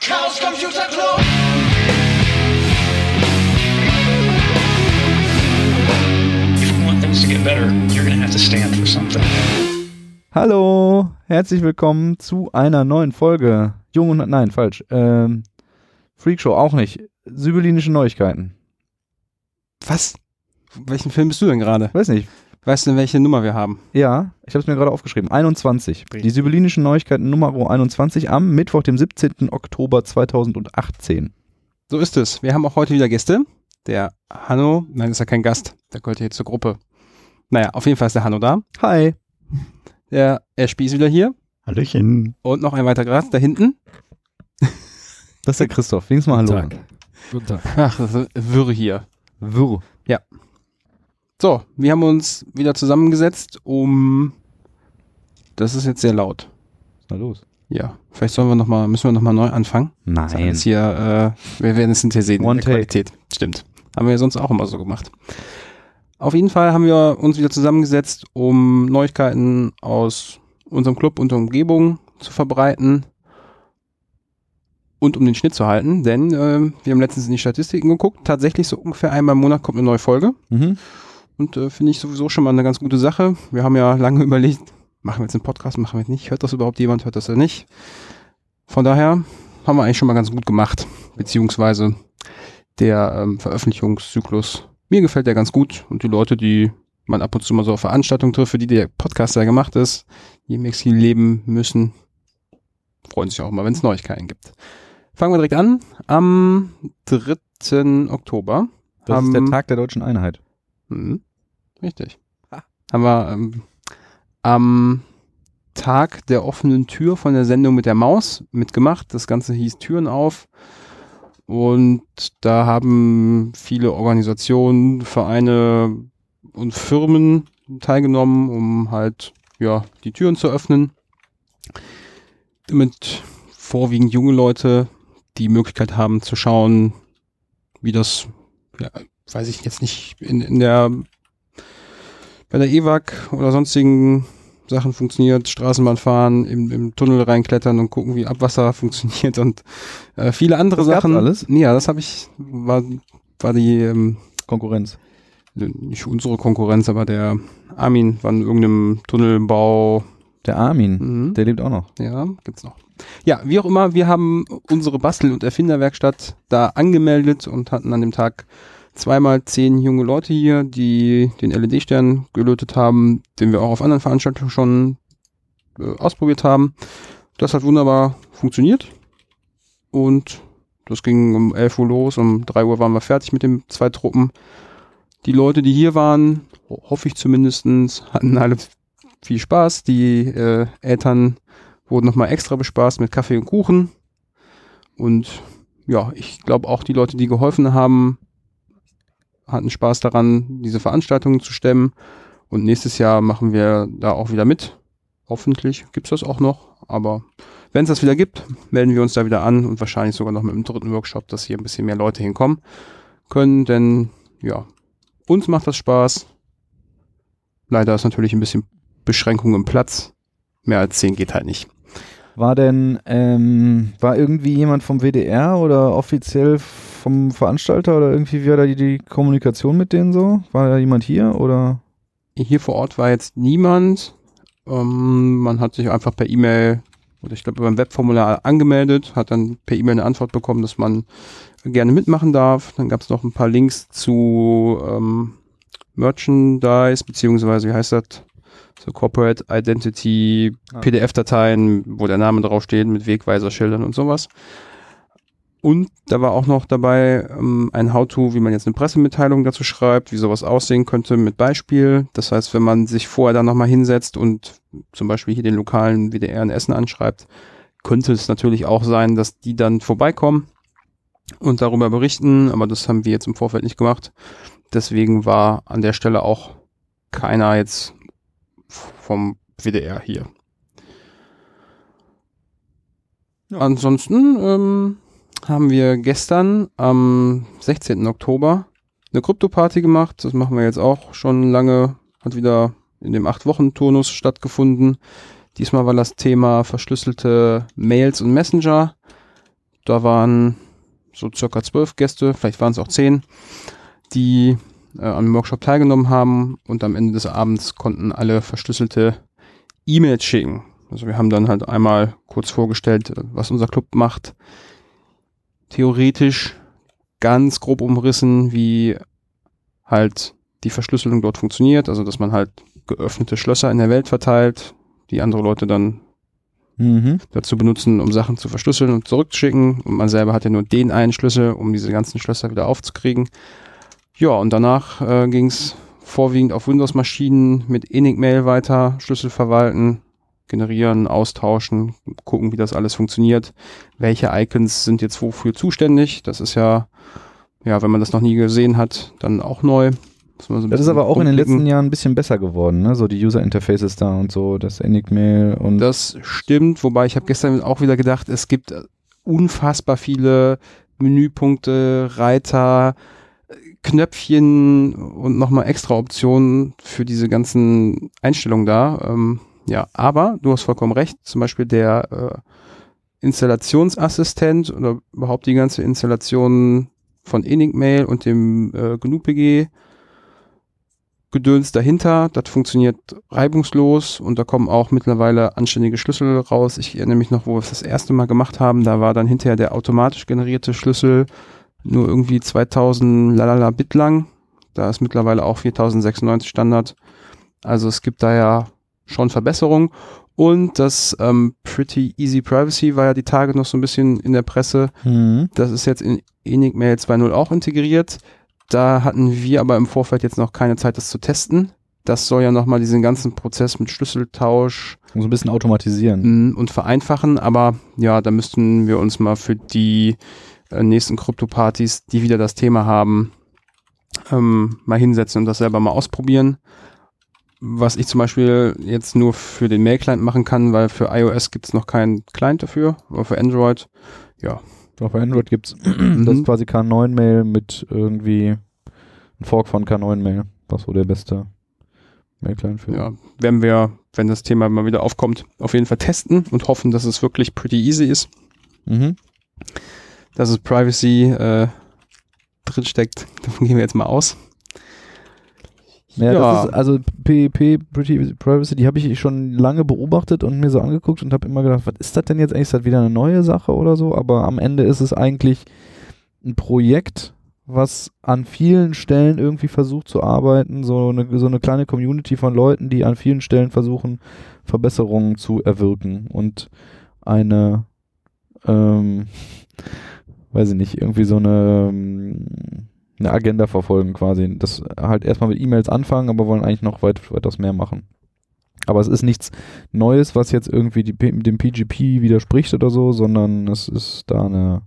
Chaos Computer Club. If you want things to get better, you're going to have to stand for something. Hallo, herzlich willkommen zu einer neuen Folge. Jung und nein, falsch. Ähm, Freakshow auch nicht. Sibyllinische Neuigkeiten. Was? Welchen Film bist du denn gerade? Weiß nicht. Weißt du, welche Nummer wir haben? Ja, ich habe es mir gerade aufgeschrieben. 21. Die Sibyllinischen Neuigkeiten Nummer 21 am Mittwoch, dem 17. Oktober 2018. So ist es. Wir haben auch heute wieder Gäste. Der Hanno, nein, ist ja kein Gast, der gehört hier zur Gruppe. Naja, auf jeden Fall ist der Hanno da. Hi. Der Ashby ist wieder hier. Hallöchen. Und noch ein weiterer Gast da hinten. Das ist der Christoph. Wenigstens mal Hallo. Guten Tag. Guten Tag. Ach, das ist Wirr hier. Wirr. So, wir haben uns wieder zusammengesetzt, um. Das ist jetzt sehr laut. Was ist da los? Ja, vielleicht sollen wir noch mal, müssen wir nochmal neu anfangen. Das Nein. ist hier, äh, wir werden es hinterher sehen. in One der. Qualität. Stimmt. Haben wir ja sonst auch immer so gemacht. Auf jeden Fall haben wir uns wieder zusammengesetzt, um Neuigkeiten aus unserem Club und der Umgebung zu verbreiten und um den Schnitt zu halten, denn äh, wir haben letztens in die Statistiken geguckt. Tatsächlich so ungefähr einmal im Monat kommt eine neue Folge Mhm. Und äh, finde ich sowieso schon mal eine ganz gute Sache. Wir haben ja lange überlegt, machen wir jetzt einen Podcast, machen wir nicht, hört das überhaupt jemand, hört das ja nicht. Von daher haben wir eigentlich schon mal ganz gut gemacht, beziehungsweise der ähm, Veröffentlichungszyklus, mir gefällt der ganz gut und die Leute, die man ab und zu mal so auf Veranstaltungen trifft, für die der Podcast ja gemacht ist, die im Exil leben müssen, freuen sich auch immer, wenn es Neuigkeiten gibt. Fangen wir direkt an. Am 3. Oktober Das ist der Tag der deutschen Einheit. Mhm. Richtig. Haben wir ähm, am Tag der offenen Tür von der Sendung mit der Maus mitgemacht. Das Ganze hieß Türen auf. Und da haben viele Organisationen, Vereine und Firmen teilgenommen, um halt ja die Türen zu öffnen. Damit vorwiegend junge Leute die Möglichkeit haben zu schauen, wie das, ja, weiß ich jetzt nicht, in, in der bei der EWAG oder sonstigen Sachen funktioniert, Straßenbahn fahren, im, im Tunnel reinklettern und gucken, wie Abwasser funktioniert und äh, viele andere Das Sachen. alles? Ja, das habe ich, war, war die, ähm, Konkurrenz. nicht unsere Konkurrenz, aber der Armin war in irgendeinem Tunnelbau. Der Armin. Mhm. Der lebt auch noch. Ja, gibt's noch. Ja, wie auch immer, wir haben unsere Bastel- und Erfinderwerkstatt da angemeldet und hatten an dem Tag zweimal zehn junge Leute hier, die den LED-Stern gelötet haben, den wir auch auf anderen Veranstaltungen schon äh, ausprobiert haben. Das hat wunderbar funktioniert und das ging um 11 Uhr los, um 3 Uhr waren wir fertig mit den zwei Truppen. Die Leute, die hier waren, ho- hoffe ich zumindestens, hatten alle viel Spaß. Die äh, Eltern wurden nochmal extra bespaßt mit Kaffee und Kuchen. Und ja, ich glaube auch die Leute, die geholfen haben, hatten Spaß daran, diese Veranstaltungen zu stemmen. Und nächstes Jahr machen wir da auch wieder mit. Hoffentlich gibt's das auch noch. Aber wenn es das wieder gibt, melden wir uns da wieder an und wahrscheinlich sogar noch mit dem dritten Workshop, dass hier ein bisschen mehr Leute hinkommen können. Denn ja, uns macht das Spaß. Leider ist natürlich ein bisschen Beschränkung im Platz. Mehr als 10 geht halt nicht. War denn, ähm, war irgendwie jemand vom WDR oder offiziell vom Veranstalter oder irgendwie, wie war da die, die Kommunikation mit denen so? War da jemand hier oder? Hier vor Ort war jetzt niemand. Ähm, man hat sich einfach per E-Mail oder ich glaube beim Webformular angemeldet, hat dann per E-Mail eine Antwort bekommen, dass man gerne mitmachen darf. Dann gab es noch ein paar Links zu ähm, Merchandise, beziehungsweise wie heißt das? So Corporate Identity, Ah. PDF-Dateien, wo der Name draufsteht, mit Wegweiserschildern und sowas. Und da war auch noch dabei ähm, ein How-To, wie man jetzt eine Pressemitteilung dazu schreibt, wie sowas aussehen könnte mit Beispiel. Das heißt, wenn man sich vorher dann nochmal hinsetzt und zum Beispiel hier den lokalen WDR in Essen anschreibt, könnte es natürlich auch sein, dass die dann vorbeikommen und darüber berichten, aber das haben wir jetzt im Vorfeld nicht gemacht. Deswegen war an der Stelle auch keiner jetzt vom WDR hier. Ansonsten ähm, haben wir gestern am 16. Oktober eine Krypto-Party gemacht. Das machen wir jetzt auch schon lange. Hat wieder in dem acht Wochen Turnus stattgefunden. Diesmal war das Thema verschlüsselte Mails und Messenger. Da waren so circa zwölf Gäste, vielleicht waren es auch zehn, die äh, am Workshop teilgenommen haben und am Ende des Abends konnten alle verschlüsselte E-Mails schicken. Also wir haben dann halt einmal kurz vorgestellt, äh, was unser Club macht. Theoretisch ganz grob umrissen, wie halt die Verschlüsselung dort funktioniert, also dass man halt geöffnete Schlösser in der Welt verteilt, die andere Leute dann Mhm. dazu benutzen, um Sachen zu verschlüsseln und zurückzuschicken. Und man selber hat ja nur den einen Schlüssel, um diese ganzen Schlösser wieder aufzukriegen. Ja, und danach äh, ging es vorwiegend auf Windows-Maschinen mit Enigmail weiter, Schlüssel verwalten, generieren, austauschen, gucken, wie das alles funktioniert. Welche Icons sind jetzt wofür zuständig? Das ist ja, ja, wenn man das noch nie gesehen hat, dann auch neu. So Das ist aber auch in den rumklicken. letzten Jahren ein bisschen besser geworden, ne? So die User Interfaces da und so, das Enigmail und Das stimmt, wobei ich habe gestern auch wieder gedacht, es gibt unfassbar viele Menüpunkte, Reiter, Knöpfchen und nochmal extra Optionen für diese ganzen Einstellungen da. Ähm, ja, aber du hast vollkommen recht, zum Beispiel der äh, Installationsassistent oder überhaupt die ganze Installation von Enigmail und dem äh, GNU-PG Gedöns dahinter. Das funktioniert reibungslos und da kommen auch mittlerweile anständige Schlüssel raus. Ich erinnere mich noch, wo wir es das erste Mal gemacht haben. Da war dann hinterher der automatisch generierte Schlüssel nur irgendwie 2000 lalala Bit lang. Da ist mittlerweile auch 4096 Standard. Also es gibt da ja schon Verbesserungen. Und das ähm, Pretty Easy Privacy war ja die Tage noch so ein bisschen in der Presse. Mhm. Das ist jetzt in Enigmail 2.0 auch integriert. Da hatten wir aber im Vorfeld jetzt noch keine Zeit, das zu testen. Das soll ja nochmal diesen ganzen Prozess mit Schlüsseltausch so ein bisschen automatisieren. mm, und vereinfachen. Aber ja, da müssten wir uns mal für die nächsten Krypto-Partys, die wieder das Thema haben, ähm, mal hinsetzen und das selber mal ausprobieren. Was ich zum Beispiel jetzt nur für den Mail-Client machen kann, weil für iOS gibt es noch keinen Client dafür, aber für Android, ja, Auf Android gibt's das Mhm. ist quasi K9-Mail mit irgendwie ein Fork von K9-Mail, was so der beste Mail-Client für. ja, werden wir, wenn das Thema mal wieder aufkommt, auf jeden Fall testen und hoffen, dass es wirklich pretty easy ist, Mhm. Dass es Privacy äh, drinsteckt. Davon gehen wir jetzt mal aus. Ja, Ja. das ist, also PEP, Pretty Privacy, die habe ich schon lange beobachtet und mir so angeguckt und habe immer gedacht, was ist das denn jetzt eigentlich? Ist das wieder eine neue Sache oder so? Aber am Ende ist es eigentlich ein Projekt, was an vielen Stellen irgendwie versucht zu arbeiten, so eine, so eine kleine Community von Leuten, die an vielen Stellen versuchen, Verbesserungen zu erwirken und eine, ähm, weiß ich nicht, irgendwie so eine, ähm, eine Agenda verfolgen quasi. Das halt erstmal mit E-Mails anfangen, aber wollen eigentlich noch weit, weitaus mehr machen. Aber es ist nichts Neues, was jetzt irgendwie die, dem PGP widerspricht oder so, sondern es ist da eine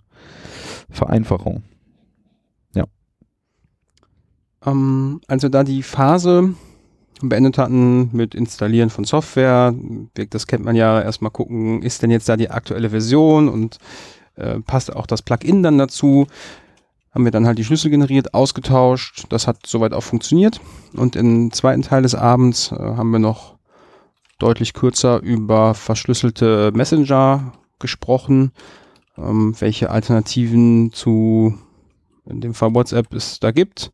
Vereinfachung. Ähm, als wir da die Phase beendet hatten mit Installieren von Software, das kennt man ja, erstmal gucken, ist denn jetzt da die aktuelle Version und äh, passt auch das Plugin dann dazu. Haben wir dann halt die Schlüssel generiert, ausgetauscht. Das hat soweit auch funktioniert. Und im zweiten Teil des Abends äh, haben wir noch deutlich kürzer über verschlüsselte Messenger gesprochen, ähm, welche Alternativen zu in dem Fall WhatsApp es da gibt.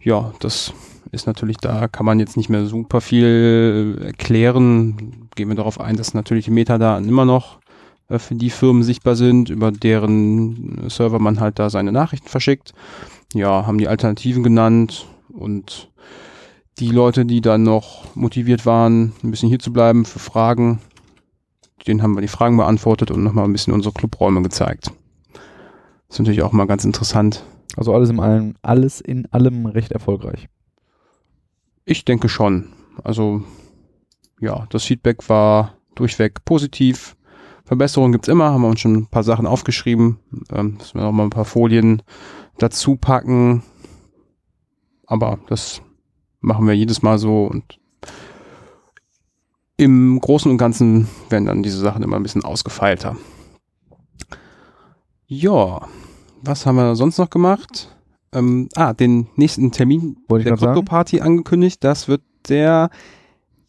Ja, das ist natürlich da, kann man jetzt nicht mehr super viel erklären. Gehen wir darauf ein, dass natürlich die Metadaten immer noch für die Firmen sichtbar sind, über deren äh, Server man halt da seine Nachrichten verschickt. Ja, haben die Alternativen genannt und die Leute, die dann noch motiviert waren, ein bisschen hier zu bleiben für Fragen, denen haben wir die Fragen beantwortet und nochmal ein bisschen unsere Clubräume gezeigt. ist natürlich auch mal ganz interessant. Also alles in allem, alles in allem recht erfolgreich. Ich denke schon. Also ja, das Feedback war durchweg positiv. Verbesserungen gibt's immer, haben wir uns schon ein paar Sachen aufgeschrieben. Ähm, müssen wir noch mal ein paar Folien dazu packen. Aber das machen wir jedes Mal so und im Großen und Ganzen werden dann diese Sachen immer ein bisschen ausgefeilter. Ja, was haben wir sonst noch gemacht? Ähm, ah, den nächsten Termin Wollte der. Krypto-Party angekündigt. Das wird der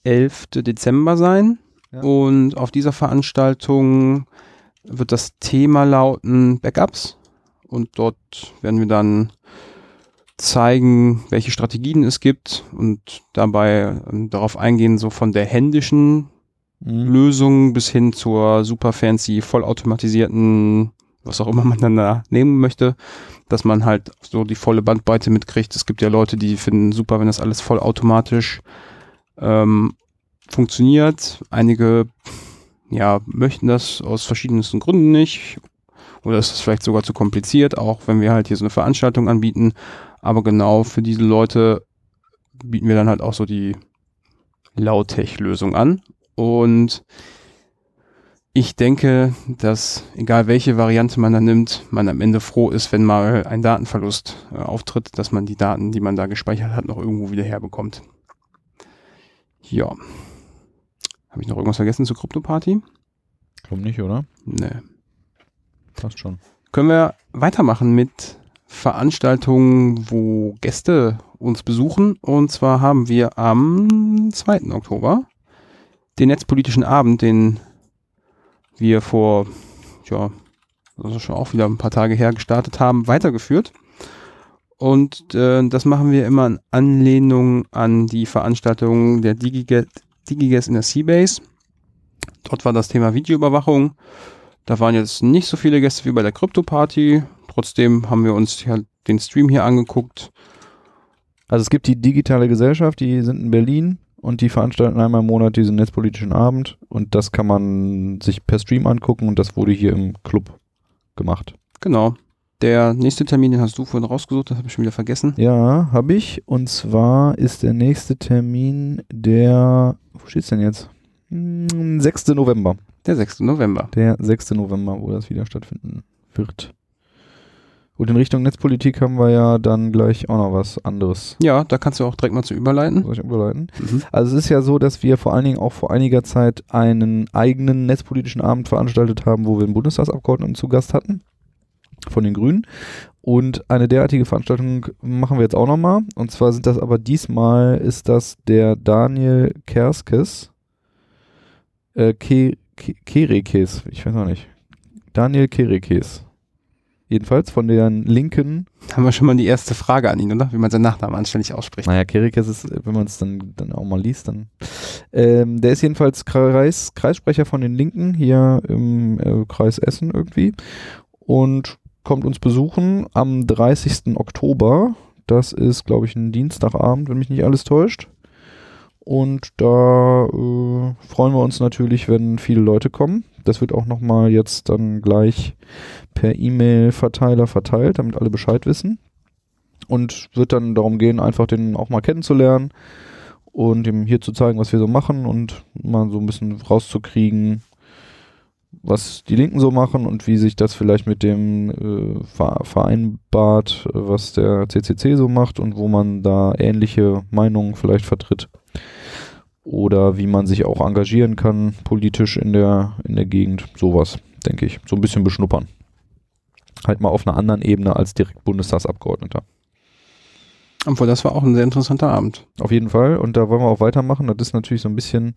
11. Dezember sein. Ja. Und auf dieser Veranstaltung wird das Thema lauten Backups und dort werden wir dann zeigen, welche Strategien es gibt und dabei ähm, darauf eingehen, so von der händischen Mhm. Lösung bis hin zur super fancy, vollautomatisierten, was auch immer man dann da nehmen möchte, dass man halt so die volle Bandbreite mitkriegt. Es gibt ja Leute, die finden super, wenn das alles vollautomatisch ähm, funktioniert. Einige ja, möchten das aus verschiedensten Gründen nicht. Oder ist es vielleicht sogar zu kompliziert, auch wenn wir halt hier so eine Veranstaltung anbieten. Aber genau für diese Leute bieten wir dann halt auch so die Lautech-Lösung an. Und ich denke, dass egal welche Variante man da nimmt, man am Ende froh ist, wenn mal ein Datenverlust äh, auftritt, dass man die Daten, die man da gespeichert hat, noch irgendwo wieder herbekommt. Ja. Habe ich noch irgendwas vergessen zur Krypto-Party? Glaub nicht, oder? Nee. Passt schon. Können wir weitermachen mit Veranstaltungen, wo Gäste uns besuchen. Und zwar haben wir am 2. Oktober den Netzpolitischen Abend, den wir vor, ja, also schon auch wieder ein paar Tage her gestartet haben, weitergeführt. Und äh, das machen wir immer in Anlehnung an die Veranstaltung der DigiGet, DigiGuest in der Seabase. Dort war das Thema Videoüberwachung. Da waren jetzt nicht so viele Gäste wie bei der Krypto-Party. Trotzdem haben wir uns ja den Stream hier angeguckt. Also es gibt die digitale Gesellschaft, die sind in Berlin und die veranstalten einmal im Monat diesen netzpolitischen Abend und das kann man sich per Stream angucken und das wurde hier im Club gemacht. Genau. Der nächste Termin, den hast du vorhin rausgesucht, das habe ich schon wieder vergessen. Ja, habe ich. Und zwar ist der nächste Termin der, wo steht's denn jetzt? Hm, 6. November. Der 6. November. Der 6. November, wo das wieder stattfinden wird. Und in Richtung Netzpolitik haben wir ja dann gleich auch noch was anderes. Ja, da kannst du auch direkt mal zu überleiten. Soll ich überleiten? Mhm. Also es ist ja so, dass wir vor allen Dingen auch vor einiger Zeit einen eigenen netzpolitischen Abend veranstaltet haben, wo wir einen Bundestagsabgeordneten zu Gast hatten von den Grünen. Und eine derartige Veranstaltung machen wir jetzt auch nochmal. Und zwar sind das aber diesmal ist das der Daniel Kerskes. Äh, Ke Ke Kerekes, ich weiß noch nicht. Daniel Kerekes. Jedenfalls von den linken Haben wir schon mal die erste Frage an ihn, oder? Wie man seinen Nachnamen anständig ausspricht. naja, Kerikes ist, wenn man es dann, dann auch mal liest, dann. Ähm, der ist jedenfalls Kreis, Kreissprecher von den Linken hier im äh, Kreis Essen irgendwie und kommt uns besuchen am 30. Oktober. Das ist, glaube ich, ein Dienstagabend, wenn mich nicht alles täuscht. Und da äh, freuen wir uns natürlich, wenn viele Leute kommen. Das wird auch nochmal jetzt dann gleich per E-Mail-Verteiler verteilt, damit alle Bescheid wissen und wird dann darum gehen, einfach den auch mal kennenzulernen und ihm hier zu zeigen, was wir so machen und mal so ein bisschen rauszukriegen, was die Linken so machen und wie sich das vielleicht mit dem äh, ver vereinbart, was der CCC so macht und wo man da ähnliche Meinungen vielleicht vertritt oder wie man sich auch engagieren kann politisch in der in der Gegend, sowas, denke ich, so ein bisschen beschnuppern. Halt mal auf einer anderen Ebene als direkt Bundestagsabgeordneter. Obwohl, das war auch ein sehr interessanter Abend. Auf jeden Fall. Und da wollen wir auch weitermachen. Das ist natürlich so ein bisschen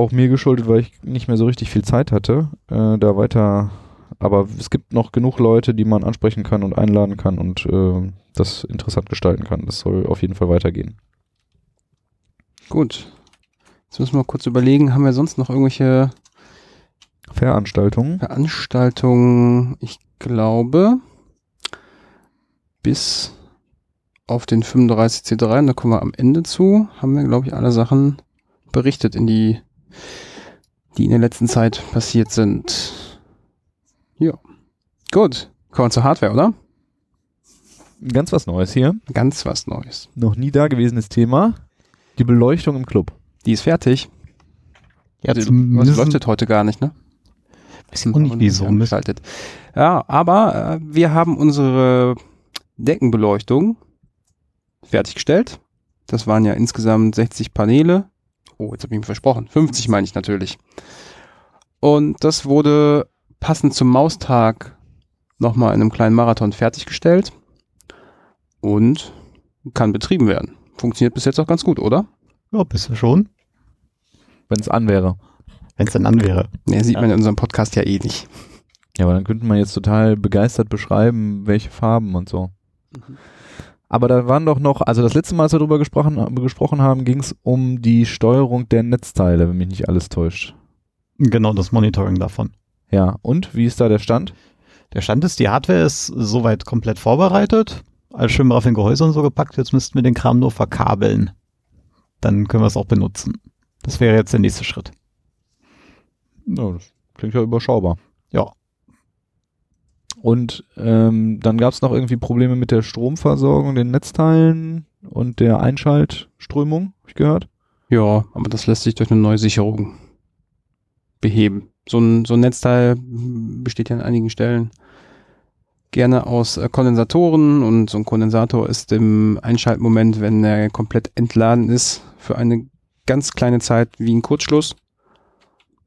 auch mir geschuldet, weil ich nicht mehr so richtig viel Zeit hatte, äh, da weiter. Aber es gibt noch genug Leute, die man ansprechen kann und einladen kann und äh, das interessant gestalten kann. Das soll auf jeden Fall weitergehen. Gut. Jetzt müssen wir kurz überlegen, haben wir sonst noch irgendwelche Veranstaltungen. Veranstaltungen? Ich glaube, bis auf den 35C3, und da kommen wir am Ende zu, haben wir, glaube ich, alle Sachen berichtet, in die, die in der letzten Zeit passiert sind. Ja. Gut. Kommen wir zur Hardware, oder? Ganz was Neues hier. Ganz was Neues. Noch nie dagewesenes Thema. Die Beleuchtung im Club. Die ist fertig. Ja, Was zumindest leuchtet heute gar nicht, ne? ich auch nicht, wieso. Mist. Geschaltet. Ja, aber äh, wir haben unsere Deckenbeleuchtung fertiggestellt. Das waren ja insgesamt 60 Paneele. Oh, jetzt habe ich mich versprochen. 50 meine ich natürlich. Und das wurde passend zum Maustag nochmal in einem kleinen Marathon fertiggestellt und kann betrieben werden. Funktioniert bis jetzt auch ganz gut, oder? Ja, bist du schon. Wenn es an wäre. Wenn es dann an wäre. Ne, sieht man in unserem Podcast ja eh nicht. Ja, aber dann könnte man jetzt total begeistert beschreiben, welche Farben und so. Mhm. Aber da waren doch noch, also das letzte Mal, als wir darüber gesprochen, gesprochen haben, ging es um die Steuerung der Netzteile, wenn mich nicht alles täuscht. Genau, das Monitoring davon. Ja, und wie ist da der Stand? Der Stand ist, die Hardware ist soweit komplett vorbereitet. Alles schön auf den Gehäuse und so gepackt. Jetzt müssten wir den Kram nur verkabeln. Dann können wir es auch benutzen. Das wäre jetzt der nächste Schritt. Ja, das klingt ja überschaubar. Ja. Und ähm, dann gab es noch irgendwie Probleme mit der Stromversorgung, den Netzteilen und der Einschaltströmung, habe ich gehört. Ja, aber das lässt sich durch eine neue Sicherung beheben. So ein, so ein Netzteil besteht ja an einigen Stellen gerne aus äh, Kondensatoren und so ein Kondensator ist im Einschaltmoment, wenn er komplett entladen ist, für eine ganz kleine Zeit wie ein Kurzschluss.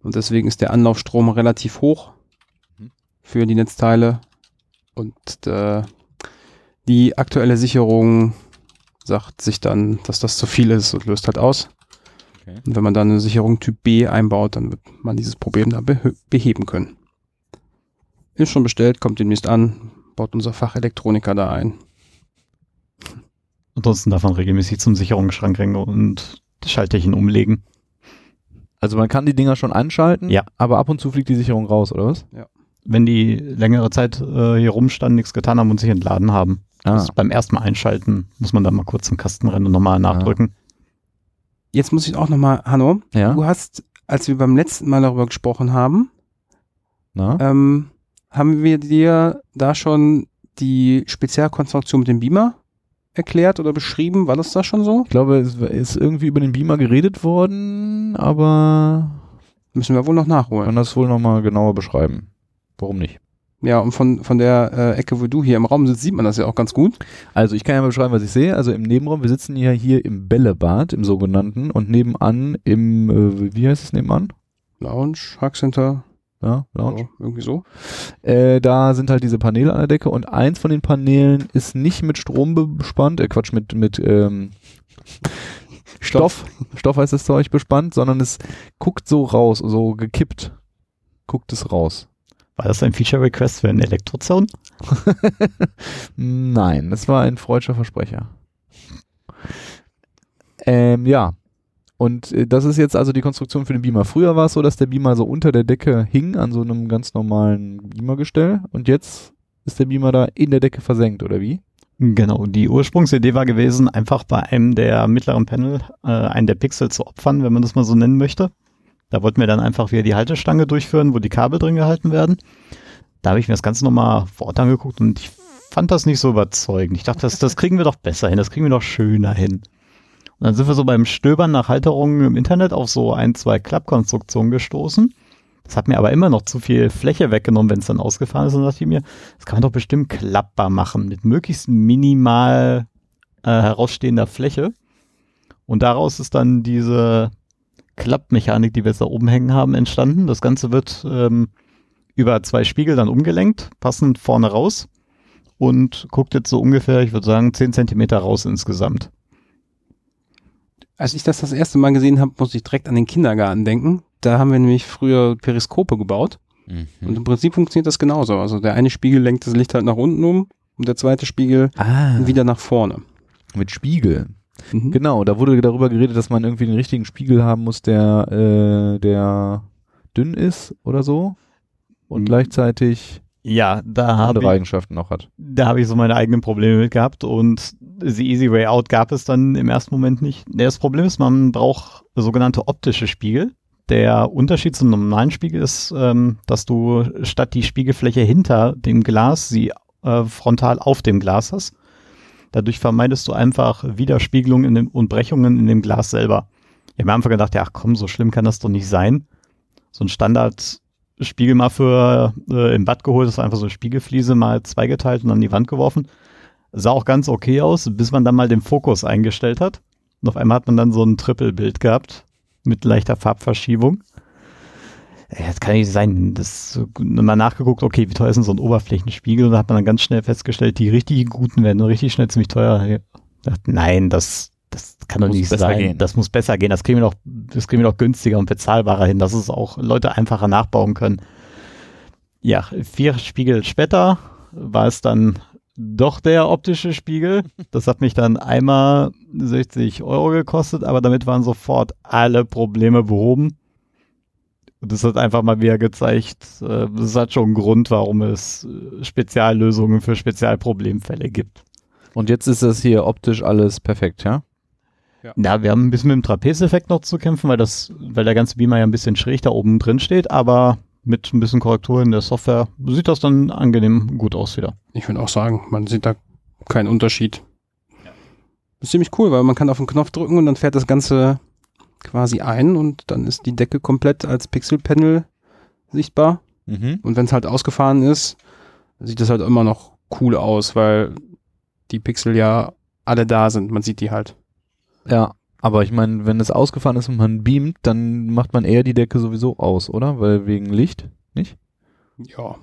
Und deswegen ist der Anlaufstrom relativ hoch für die Netzteile. Und äh, die aktuelle Sicherung sagt sich dann, dass das zu viel ist und löst halt aus. Okay. Und wenn man dann eine Sicherung Typ B einbaut, dann wird man dieses Problem da beh beheben können. Ist schon bestellt, kommt demnächst an, baut unser Fachelektroniker da ein. Ansonsten darf man regelmäßig zum Sicherungsschrank rennen und die Schaltchen umlegen. Also man kann die Dinger schon anschalten, Ja. aber ab und zu fliegt die Sicherung raus, oder was? Wenn die längere Zeit äh, hier rumstanden, nichts getan haben und sich entladen haben. Ah, Das beim ersten Mal einschalten muss man dann mal kurz zum Kasten rennen und nochmal nachdrücken. Jetzt muss ich auch nochmal, Hanno, ja. du hast, als wir beim letzten Mal darüber gesprochen haben, Na? ähm, haben wir dir da schon die Spezialkonstruktion mit dem Beamer erklärt oder beschrieben? War das da schon so? Ich glaube, es ist irgendwie über den Beamer geredet worden, aber Müssen wir wohl noch nachholen. kann das wohl nochmal genauer beschreiben. Warum nicht? Ja, und von, von der äh, Ecke, wo du hier im Raum sitzt, sieht man das ja auch ganz gut. Also ich kann ja mal beschreiben, was ich sehe. Also im Nebenraum, wir sitzen ja hier im Bällebad, im sogenannten, und nebenan im, äh, wie heißt es nebenan? Lounge, Hackcenter, Ja, Lounge. so, irgendwie so. Äh, da sind halt diese Paneele an der Decke und eins von den Paneelen ist nicht mit Strom be- bespannt, äh Quatsch, mit, mit ähm, Stoff, Stoff heißt das Zeug bespannt, sondern es guckt so raus, so gekippt. Guckt es raus. War das ein Feature Request für einen Elektrozaun? Nein, das war ein freudscher Versprecher. Ähm, ja. Und äh, das ist jetzt also die Konstruktion für den Beamer. Früher war es so, dass der Beamer so unter der Decke hing an so einem ganz normalen Beamergestell und jetzt ist der Beamer da in der Decke versenkt, oder wie? Genau, die Ursprungsidee war gewesen, einfach bei einem der mittleren Panel äh, einen der Pixel zu opfern, wenn man das mal so nennen möchte. Da wollten wir dann einfach wieder die Haltestange durchführen, wo die Kabel drin gehalten werden. Da habe ich mir das Ganze nochmal vor Ort angeguckt und ich fand das nicht so überzeugend. Ich dachte, das, das kriegen wir doch besser hin, das kriegen wir doch schöner hin. Und dann sind wir so beim Stöbern nach Halterungen im Internet auf so ein, zwei Klappkonstruktionen gestoßen. Das hat mir aber immer noch zu viel Fläche weggenommen, wenn es dann ausgefahren ist. Und dachte ich mir, das kann man doch bestimmt klappbar machen, mit möglichst minimal äh, herausstehender Fläche. Und daraus ist dann diese Klappmechanik, die wir jetzt da oben hängen haben, entstanden. Das Ganze wird ähm, über zwei Spiegel dann umgelenkt, passend vorne raus und guckt jetzt so ungefähr, ich würde sagen, 10 Zentimeter raus insgesamt. Als ich das das erste Mal gesehen habe, musste ich direkt an den Kindergarten denken. Da haben wir nämlich früher Periskope gebaut. Und im Prinzip funktioniert das genauso. Also der eine Spiegel lenkt das Licht halt nach unten um und der zweite Spiegel Ah, wieder nach vorne. mit Spiegel. Mhm. Genau, da wurde darüber geredet, dass man irgendwie den richtigen Spiegel haben muss, der, äh, der dünn ist oder so und Mhm. gleichzeitig Ja, da andere ich, Eigenschaften noch hat. da habe ich so meine eigenen Probleme mit gehabt und the easy way out gab es dann im ersten Moment nicht. Das Problem ist, man braucht sogenannte optische Spiegel. Der Unterschied zum normalen Spiegel ist, ähm, dass du statt die Spiegelfläche hinter dem Glas sie äh, frontal auf dem Glas hast. Dadurch vermeidest du einfach Widerspiegelungen dem, und Brechungen in dem Glas selber. Ich habe mir einfach gedacht, ja, ach komm, so schlimm kann das doch nicht sein. So ein Standardspiegel mal für äh, im Bad geholt, das war einfach so eine Spiegelfliese mal zweigeteilt und an die Wand geworfen. Sah auch ganz okay aus, bis man dann mal den Fokus eingestellt hat. Und auf einmal hat man dann so ein Triple-Bild gehabt mit leichter Farbverschiebung. Ja, das kann nicht sein. Das mal nachgeguckt, okay, wie teuer ist denn so ein Oberflächenspiegel? Und da hat man dann ganz schnell festgestellt, die richtig guten werden richtig schnell ziemlich teuer. Dachte, nein, das, das kann doch Muss nicht sein. gehen. Das muss besser gehen. Das kriegen wir doch, das kriegen wir doch günstiger und bezahlbarer hin, dass es auch Leute einfacher nachbauen können. Ja, vier Spiegel später war es dann doch der optische Spiegel. Das hat mich dann einmal 60 Euro gekostet, aber damit waren sofort alle Probleme behoben. Und das hat einfach mal wieder gezeigt, äh, das hat schon einen Grund, warum es äh, Speziallösungen für Spezialproblemfälle gibt. Und jetzt ist das hier optisch alles perfekt, ja? Ja, wir haben ein bisschen mit dem Trapezeffekt noch zu kämpfen, weil das, weil der ganze Beamer ja ein bisschen schräg da oben drin steht, aber mit ein bisschen Korrektur in der Software sieht das dann angenehm gut aus wieder. Ich würde auch sagen, man sieht da keinen Unterschied. Ist ziemlich cool, weil man kann auf den Knopf drücken und dann fährt das Ganze quasi ein und dann ist die Decke komplett als Pixelpanel sichtbar. Mhm. Und wenn es halt ausgefahren ist, sieht das halt immer noch cool aus, weil die Pixel ja alle da sind. Man sieht die halt. Ja, aber ich meine, wenn es ausgefahren ist und man beamt, dann macht man eher die Decke sowieso aus, oder? Weil wegen Licht, nicht? Ja.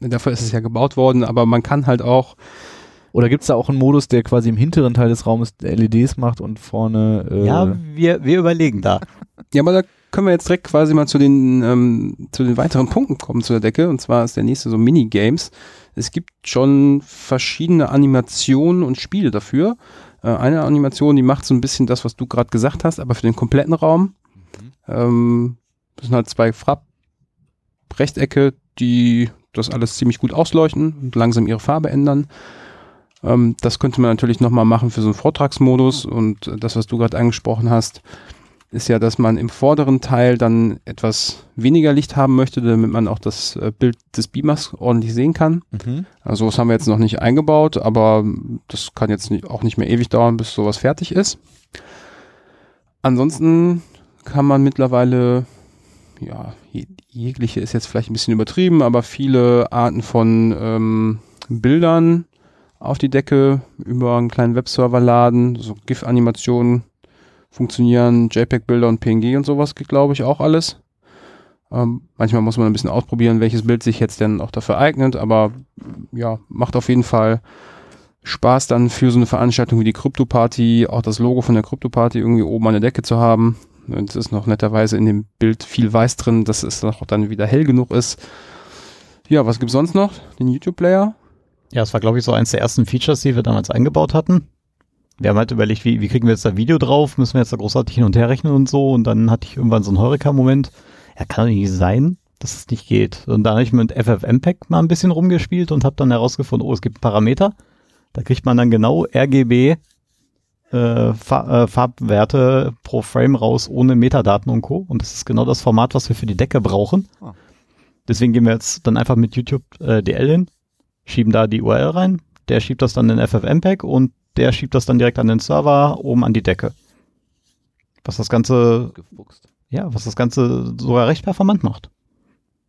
Dafür ist es ja gebaut worden, aber man kann halt auch, Oder gibt es da auch einen Modus, der quasi im hinteren Teil des Raumes LEDs macht und vorne äh, Ja, wir, wir überlegen da. ja, aber da können wir jetzt direkt quasi mal zu den, ähm, zu den weiteren Punkten kommen zu der Decke. Und zwar ist der nächste so Minigames. Es gibt schon verschiedene Animationen und Spiele dafür. Äh, eine Animation, die macht so ein bisschen das, was du gerade gesagt hast, aber für den kompletten Raum. Ähm, das sind halt zwei Farb-Rechtecke, die das alles ziemlich gut ausleuchten und langsam ihre Farbe ändern. Ähm, das könnte man natürlich nochmal machen für so einen Vortragsmodus und das, was du gerade angesprochen hast, ist ja, dass man im vorderen Teil dann etwas weniger Licht haben möchte, damit man auch das äh, Bild des Beamers ordentlich sehen kann. Mhm. Also das haben wir jetzt noch nicht eingebaut, aber das kann jetzt nicht, auch nicht mehr ewig dauern, bis sowas fertig ist. Ansonsten kann man mittlerweile, ja, je- jegliche ist jetzt vielleicht ein bisschen übertrieben, aber viele Arten von ähm, Bildern auf die Decke über einen kleinen Webserver laden, so GIF-Animationen funktionieren, JPEG-Bilder und PNG und sowas geht, glaube ich, auch alles. Ähm, manchmal muss man ein bisschen ausprobieren, welches Bild sich jetzt denn auch dafür eignet, aber ja, macht auf jeden Fall Spaß dann für so eine Veranstaltung wie die Krypto-Party, auch das Logo von der Krypto-Party irgendwie oben an der Decke zu haben. Und es ist noch netterweise in dem Bild viel weiß drin, dass es auch dann wieder hell genug ist. Ja, was gibt's sonst noch? Den YouTube-Player? Ja, es war, glaube ich, so eins der ersten Features, die wir damals eingebaut hatten. Wir haben halt überlegt, wie, wie kriegen wir jetzt da Video drauf? Müssen wir jetzt da großartig hin und her rechnen und so? Und dann hatte ich irgendwann so einen Heureka-Moment. Ja, kann doch nicht sein, dass es nicht geht. Und dann habe ich mit FFmpeg mal ein bisschen rumgespielt und habe dann herausgefunden, oh, es gibt Parameter. Da kriegt man dann genau RGB äh, Fa äh, Farbwerte pro Frame raus ohne Metadaten und Co. Und das ist genau das Format, was wir für die Decke brauchen. Ah. Deswegen gehen wir jetzt dann einfach mit YouTube äh, DL hin, schieben da die URL rein, der schiebt das dann in FFmpeg und der schiebt das dann direkt an den Server oben an die Decke. Was das Ganze, Gefuchst. ja, was das Ganze sogar recht performant macht.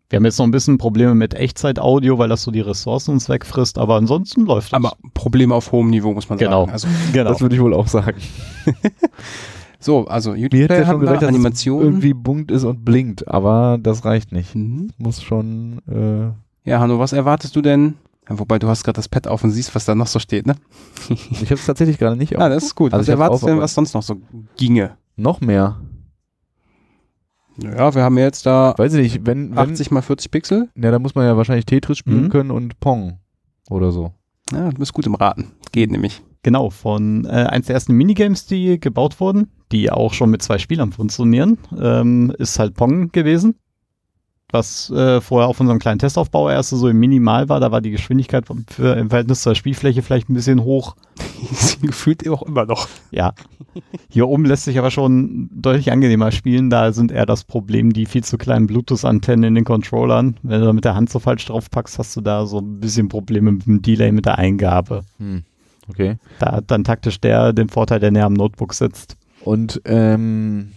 Wir haben jetzt noch ein bisschen Probleme mit Echtzeit-Audio, weil das so die Ressourcen uns wegfrisst, aber ansonsten läuft es. Aber Probleme auf hohem Niveau, muss man Genau. sagen. Also, genau. Das würde ich wohl auch sagen. so, also hätte YouTube-Player ja schon haben wir, gereicht, dass es Animationen. irgendwie bunt ist und blinkt, aber das reicht nicht. Mhm. Muss schon, äh, Ja, Hanno, was erwartest du denn? Ja, wobei du hast gerade das Pad auf und siehst, was da noch so steht, ne? ich habe es tatsächlich gerade nicht Ah, das ist gut. Also was erwartest auf, du denn, was sonst noch so ginge? Noch mehr. Ja, wir haben ja jetzt da Weiß ich nicht, wenn, wenn 80 mal 40 Pixel. ja, da muss man ja wahrscheinlich Tetris spielen Mhm. können und Pong oder so. Ja, du bist gut im Raten. Geht nämlich. Genau, von äh, eins der ersten Minigames, die gebaut wurden, die auch schon mit zwei Spielern funktionieren, ähm, ist halt Pong gewesen. Was äh, vorher auf unserem kleinen Testaufbau erst so im Minimal war, da war die Geschwindigkeit für, im Verhältnis zur Spielfläche vielleicht ein bisschen hoch. Gefühlt auch immer noch. Ja. Hier oben lässt sich aber schon deutlich angenehmer spielen. Da sind eher das Problem die viel zu kleinen Bluetooth-Antennen in den Controllern. Wenn du da mit der Hand so falsch drauf packst, hast du da so ein bisschen Probleme mit dem Delay mit der Eingabe. Hm. Okay. Da hat dann taktisch der den Vorteil, der näher am Notebook sitzt. Und ähm,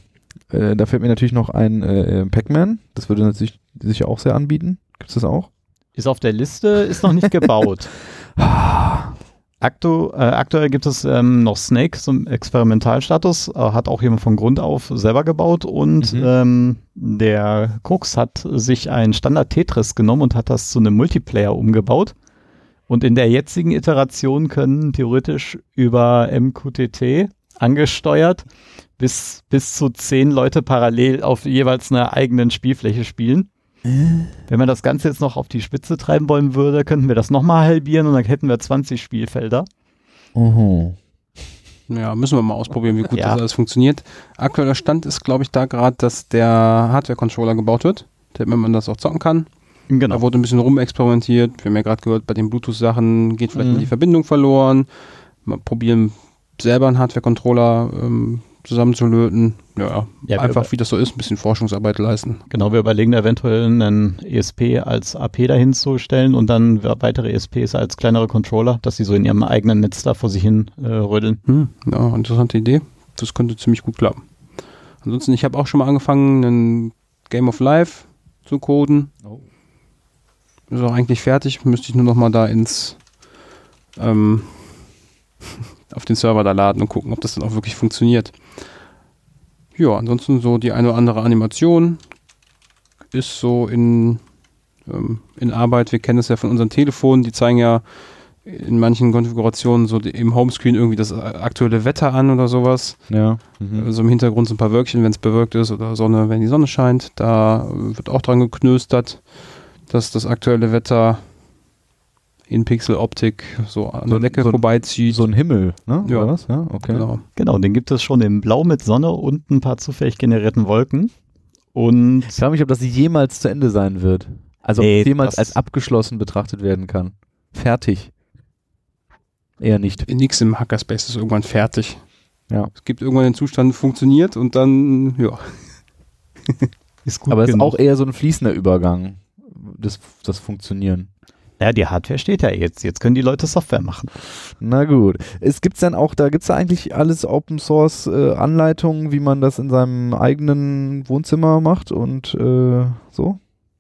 äh, da fällt mir natürlich noch ein äh, äh, Pac-Man. Das würde natürlich sicher auch sehr anbieten. Gibt es das auch? Ist auf der Liste, ist noch nicht gebaut. Aktu äh, aktuell gibt es ähm, noch Snake zum Experimentalstatus, äh, hat auch jemand von Grund auf selber gebaut und Mhm. ähm, der Cooks hat sich ein Standard Tetris genommen und hat das zu einem Multiplayer umgebaut. Und in der jetzigen Iteration können theoretisch über MQTT angesteuert bis, bis zu zehn Leute parallel auf jeweils einer eigenen Spielfläche spielen. Wenn man das Ganze jetzt noch auf die Spitze treiben wollen würde, könnten wir das nochmal halbieren und dann hätten wir 20 Spielfelder. Mhm. Ja, müssen wir mal ausprobieren, wie gut Ja. das alles funktioniert. Aktueller Stand ist, glaube ich, da gerade, dass der Hardware-Controller gebaut wird, damit man das auch zocken kann. Genau. Da wurde ein bisschen rumexperimentiert. Wir haben ja gerade gehört, bei den Bluetooth-Sachen geht vielleicht Mhm. mal die Verbindung verloren. Mal probieren, selber einen Hardware-Controller ähm, zusammenzulöten. Ja, Ja, einfach wie das so ist, ein bisschen Forschungsarbeit leisten. Genau, wir überlegen eventuell einen ESP als AP dahin zu stellen und dann weitere ESPs als kleinere Controller, dass sie so in ihrem eigenen Netz da vor sich hin äh, rödeln. Hm, ja, interessante Idee. Das könnte ziemlich gut klappen. Ansonsten, ich habe auch schon mal angefangen, einen Game of Life zu coden. Oh. Ist auch eigentlich fertig. Müsste ich nur noch mal da ins ähm, auf den Server da laden und gucken, ob das dann auch wirklich funktioniert. Ja, ansonsten so die eine oder andere Animation ist so in, ähm, in Arbeit. Wir kennen es ja von unseren Telefonen. Die zeigen ja in manchen Konfigurationen so im Homescreen irgendwie das äh, aktuelle Wetter an oder sowas. Ja. Mhm. Also im Hintergrund so ein paar Wölkchen, wenn es bewölkt ist oder Sonne, wenn die Sonne scheint. Da äh, wird auch dran geknöstert, dass das aktuelle Wetter in Pixeloptik so an So- der Decke so- vorbeizieht. So ein Himmel, ne? Ja. Oder was? Ja, okay. genau. Genau, den gibt es schon in Blau mit Sonne und ein paar zufällig generierten Wolken. Und Ich frage mich, ob das jemals zu Ende sein wird. Also ob Nee, es jemals als abgeschlossen betrachtet werden kann. Fertig. Eher nicht. Nix im Hackerspace ist irgendwann fertig. Ja. Es gibt irgendwann den Zustand, funktioniert und dann, ja. ist gut Aber es ist auch eher so ein fließender Übergang, das, das Funktionieren. Ja, die Hardware steht ja jetzt. Jetzt können die Leute Software machen. Na gut. Es gibt's dann auch, da gibt's da eigentlich alles Open Source äh, Anleitungen, wie man das in seinem eigenen Wohnzimmer macht und äh, so?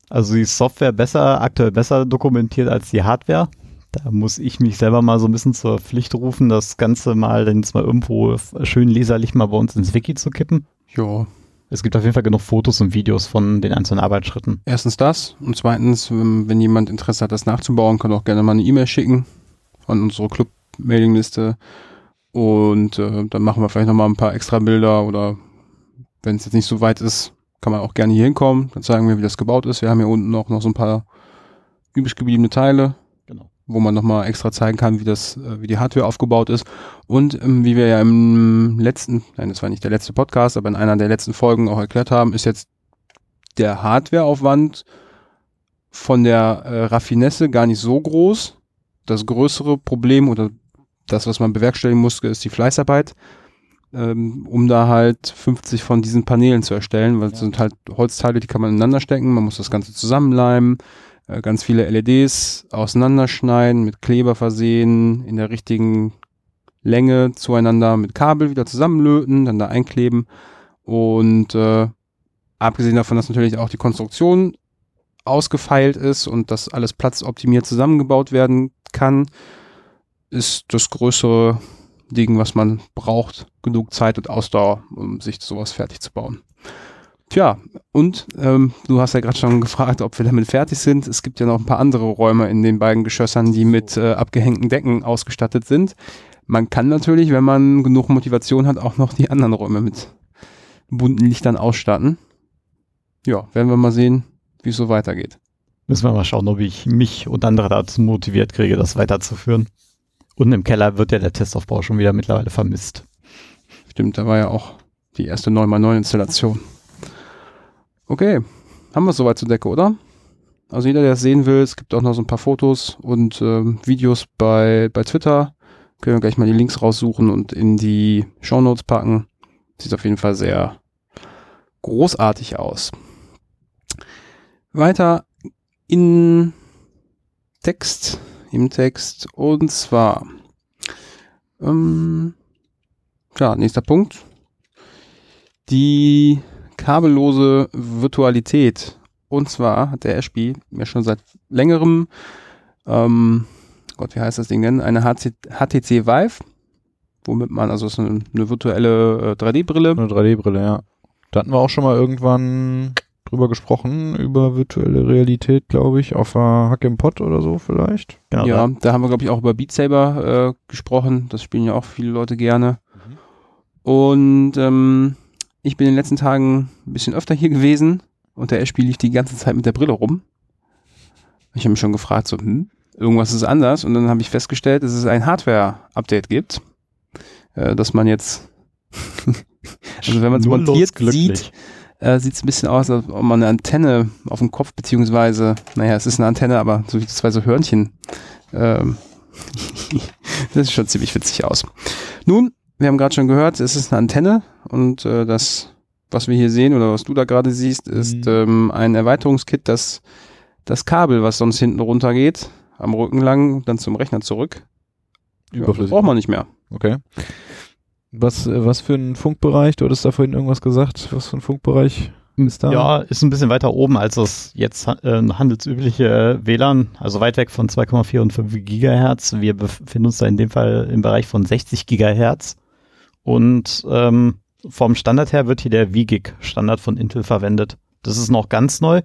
Also die Software besser, aktuell besser dokumentiert als die Hardware. Da muss ich mich selber mal so ein bisschen zur Pflicht rufen, das Ganze mal dann jetzt mal irgendwo schön leserlich mal bei uns ins Wiki zu kippen. Ja, Es gibt auf jeden Fall genug Fotos und Videos von den einzelnen Arbeitsschritten. erstens das und zweitens, wenn, wenn jemand Interesse hat, das nachzubauen, kann auch gerne mal eine E-Mail schicken an unsere Club-Mailingliste und äh, dann machen wir vielleicht nochmal ein paar extra Bilder oder wenn es jetzt nicht so weit ist, kann man auch gerne hier hinkommen, dann zeigen wir, wie das gebaut ist. Wir haben hier unten auch noch so ein paar übrig gebliebene Teile. Wo man nochmal extra zeigen kann, wie das, äh, wie die Hardware aufgebaut ist. Und ähm, wie wir ja im letzten, nein, das war nicht der letzte Podcast, aber in einer der letzten Folgen auch erklärt haben, ist jetzt der Hardwareaufwand von der äh, Raffinesse gar nicht so groß. Das größere Problem oder das, was man bewerkstelligen muss, ist die Fleißarbeit, ähm, um da halt 50 von diesen Paneelen zu erstellen, weil es sind halt Holzteile, die kann man ineinander stecken, man muss das Ganze zusammenleimen, äh, ganz viele LEDs auseinanderschneiden, mit Kleber versehen, in der richtigen Länge zueinander mit Kabel wieder zusammenlöten, dann da einkleben und äh, abgesehen davon, dass natürlich auch die Konstruktion ausgefeilt ist und das alles platzoptimiert zusammengebaut werden kann, ist das größere Ding, was man braucht, genug Zeit und Ausdauer, um sich sowas fertig zu bauen. Tja, und ähm, du hast ja gerade schon gefragt, ob wir damit fertig sind. Es gibt ja noch ein paar andere Räume in den beiden Geschossern, die mit äh, abgehängten Decken ausgestattet sind. Man kann natürlich, wenn man genug Motivation hat, auch noch die anderen Räume mit bunten Lichtern ausstatten. Ja, werden wir mal sehen, wie es so weitergeht. Müssen wir mal schauen, ob ich mich und andere dazu motiviert kriege, das weiterzuführen. Unten im Keller wird ja der Testaufbau schon wieder mittlerweile vermisst. Stimmt, da war ja auch die erste 9x9 Installation. Okay, haben wir es soweit zur Decke, oder? Also jeder, der es sehen will, es gibt auch noch so ein paar Fotos und ähm, Videos bei, bei Twitter. Können wir gleich mal die Links raussuchen und in die Shownotes packen. Sieht auf jeden Fall sehr großartig aus. Weiter in Text, im Text und zwar ähm, ja, nächster Punkt. Die kabellose Virtualität. Und zwar hat der Ashby mir schon seit längerem, ähm, Gott, wie heißt das Ding denn? Eine HC, HTC Vive, womit man, also es ist eine, eine virtuelle äh, 3D-Brille. Eine 3D-Brille, ja. Da hatten wir auch schon mal irgendwann drüber gesprochen, über virtuelle Realität, glaube ich, auf der Hack im Pot oder so vielleicht. Genau, ja, da- haben wir, glaube ich, auch über Beat Saber äh, gesprochen. Das spielen ja auch viele Leute gerne. Und ähm, ich bin in den letzten Tagen ein bisschen öfter hier gewesen und der Ashby lief die ganze Zeit mit der Brille rum. Ich habe mich schon gefragt, so, hm, irgendwas ist anders. Und dann habe ich festgestellt, dass es ein Hardware-Update gibt, äh, dass man jetzt, also wenn man es montiert sieht, äh, sieht es ein bisschen aus, als ob man eine Antenne auf dem Kopf, beziehungsweise, naja, es ist eine Antenne, aber so wie zwei so Hörnchen. Ähm, das sieht schon ziemlich witzig aus. Nun, wir haben gerade schon gehört, es ist eine Antenne und äh, das, was wir hier sehen oder was du da gerade siehst, ist Mhm. ähm, ein Erweiterungskit, das das Kabel, was sonst hinten runter geht, am Rücken lang, dann zum Rechner zurück. Ja, das Überflüssig. braucht man nicht mehr. Okay. Was, äh, was für ein Funkbereich? Du hattest da vorhin irgendwas gesagt. Was für ein Funkbereich ist da? Ja, ist ein bisschen weiter oben als das jetzt äh, handelsübliche WLAN, also weit weg von 2,4 und 5 Gigahertz. Wir befinden uns da in dem Fall im Bereich von 60 Gigahertz. Und ähm, vom Standard her wird hier der VGIG-Standard von Intel verwendet. Das ist noch ganz neu.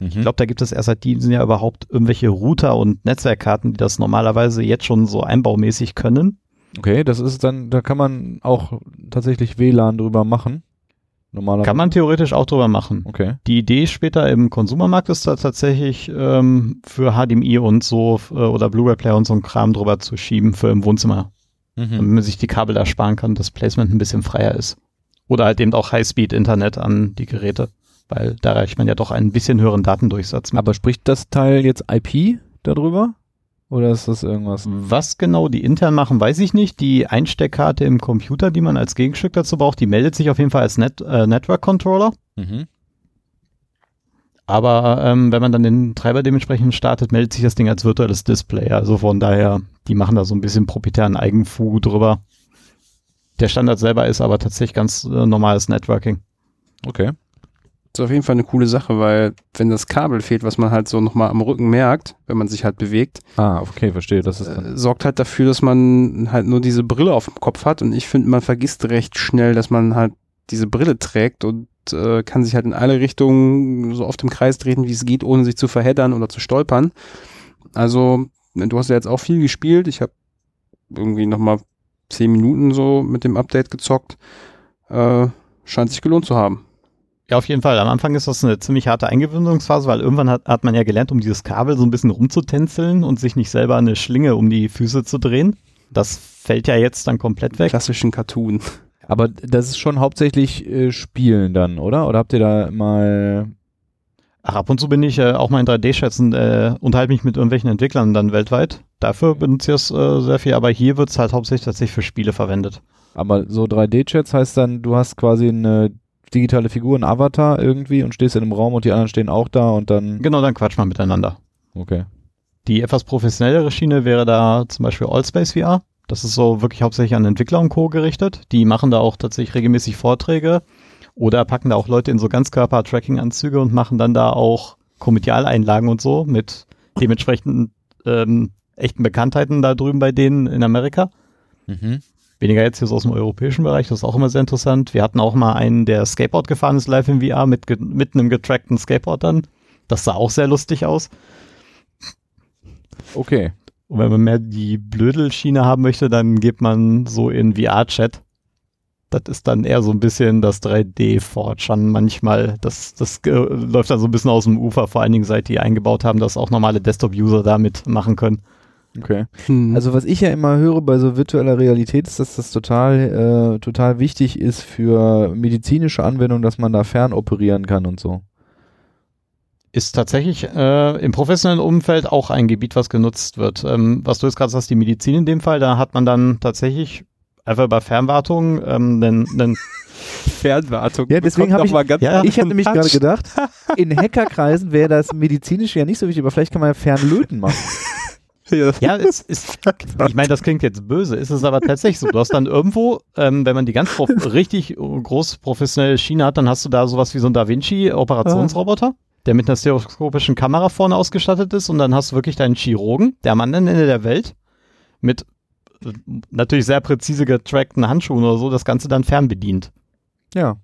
Mhm. Ich glaube, da gibt es erst seit diesem Jahr überhaupt irgendwelche Router und Netzwerkkarten, die das normalerweise jetzt schon so einbaumäßig können. Okay, das ist dann, da kann man auch tatsächlich WLAN drüber machen. Normalerweise. Kann man theoretisch auch drüber machen. Okay. Die Idee später im Konsumermarkt ist da tatsächlich ähm, für HDMI und so äh, oder Blu-ray-Player und so ein Kram drüber zu schieben für im Wohnzimmer, Mhm. damit man sich die Kabel da sparen kann, das Placement ein bisschen freier ist. Oder halt eben auch High-Speed-Internet an die Geräte, weil da erreicht man ja doch einen bisschen höheren Datendurchsatz mit. Aber spricht das Teil jetzt IP darüber? Oder ist das irgendwas? Was genau die intern machen, weiß ich nicht. Die Einsteckkarte im Computer, die man als Gegenstück dazu braucht, die meldet sich auf jeden Fall als Net äh, Network Controller. Mhm. Aber ähm, wenn man dann den Treiber dementsprechend startet, meldet sich das Ding als virtuelles Display. Also von daher, die machen da so ein bisschen proprietären Eigenfu drüber. Der Standard selber ist aber tatsächlich ganz äh, normales Networking. Okay. Das ist auf jeden Fall eine coole Sache, weil wenn das Kabel fehlt, was man halt so nochmal am Rücken merkt, wenn man sich halt bewegt, Ah, okay, verstehe. Das ist äh, sorgt halt dafür, dass man halt nur diese Brille auf dem Kopf hat. Und ich finde, man vergisst recht schnell, dass man halt diese Brille trägt und äh, kann sich halt in alle Richtungen so oft im Kreis treten, wie es geht, ohne sich zu verheddern oder zu stolpern. Also, du hast ja jetzt auch viel gespielt. Ich habe irgendwie nochmal zehn Minuten so mit dem Update gezockt. Äh, scheint sich gelohnt zu haben. Ja, auf jeden Fall. Am Anfang ist das eine ziemlich harte Eingewöhnungsphase, weil irgendwann hat, hat man ja gelernt, um dieses Kabel so ein bisschen rumzutänzeln und sich nicht selber eine Schlinge um die Füße zu drehen. Das fällt ja jetzt dann komplett weg. Klassischen Cartoon. Aber das ist schon hauptsächlich äh, Spielen dann, oder? Oder habt ihr da mal. Ach, ab und zu bin ich äh, auch mal in 3D-Schätzen, äh, unterhalte mich mit irgendwelchen Entwicklern dann weltweit. Dafür benutze ich es äh, sehr viel, aber hier wird es halt hauptsächlich tatsächlich für Spiele verwendet. Aber so 3D-Chats heißt dann, du hast quasi eine digitale Figur, ein Avatar irgendwie und stehst in einem Raum und die anderen stehen auch da und dann. Genau, dann quatscht man miteinander. Okay. Die etwas professionellere Schiene wäre da zum Beispiel Allspace VR. Das ist so wirklich hauptsächlich an Entwickler und Co. gerichtet. Die machen da auch tatsächlich regelmäßig Vorträge oder packen da auch Leute in so Ganzkörper-Tracking-Anzüge und machen dann da auch Komedialeinlagen und so mit dementsprechend ähm, echten Bekanntheiten da drüben bei denen in Amerika. Mhm. Weniger jetzt hier so aus dem europäischen Bereich, das ist auch immer sehr interessant. Wir hatten auch mal einen, der Skateboard gefahren ist live in VR mit, mit einem getrackten Skateboard dann. Das sah auch sehr lustig aus. Okay. Und wenn man mehr die Blödelschiene haben möchte, dann geht man so in VR-Chat. Das ist dann eher so ein bisschen das 3D-Fortran manchmal. Das, das äh, läuft dann so ein bisschen aus dem Ufer, vor allen Dingen seit die eingebaut haben, dass auch normale Desktop-User damit machen können. Okay. Also, Also was ich ja immer höre bei so virtueller Realität ist, dass das total, äh, total wichtig ist für medizinische Anwendungen, dass man da fernoperieren kann und so. Ist tatsächlich äh, im professionellen Umfeld auch ein Gebiet, was genutzt wird. Ähm, was du jetzt gerade sagst, die Medizin in dem Fall, da hat man dann tatsächlich einfach bei Fernwartung ähm, einen, einen Fernwartung. Ja, deswegen bekommt hab ich- mal ganz Ja, Ich habe nämlich gerade gedacht, in Hackerkreisen wäre das medizinisch ja nicht so wichtig, aber vielleicht kann man ja Fernlöten machen. Ja. Ja, es ist, ich meine, das klingt jetzt böse, ist es aber tatsächlich so. Du hast dann irgendwo, ähm, wenn man die ganz prof richtig groß professionelle Schiene hat, dann hast du da sowas wie so ein Da Vinci-Operationsroboter, der mit einer stereoskopischen Kamera vorne ausgestattet ist und dann hast du wirklich deinen Chirurgen, der am anderen Ende der Welt, mit natürlich sehr präzise getrackten Handschuhen oder so, das Ganze dann fernbedient. Ja.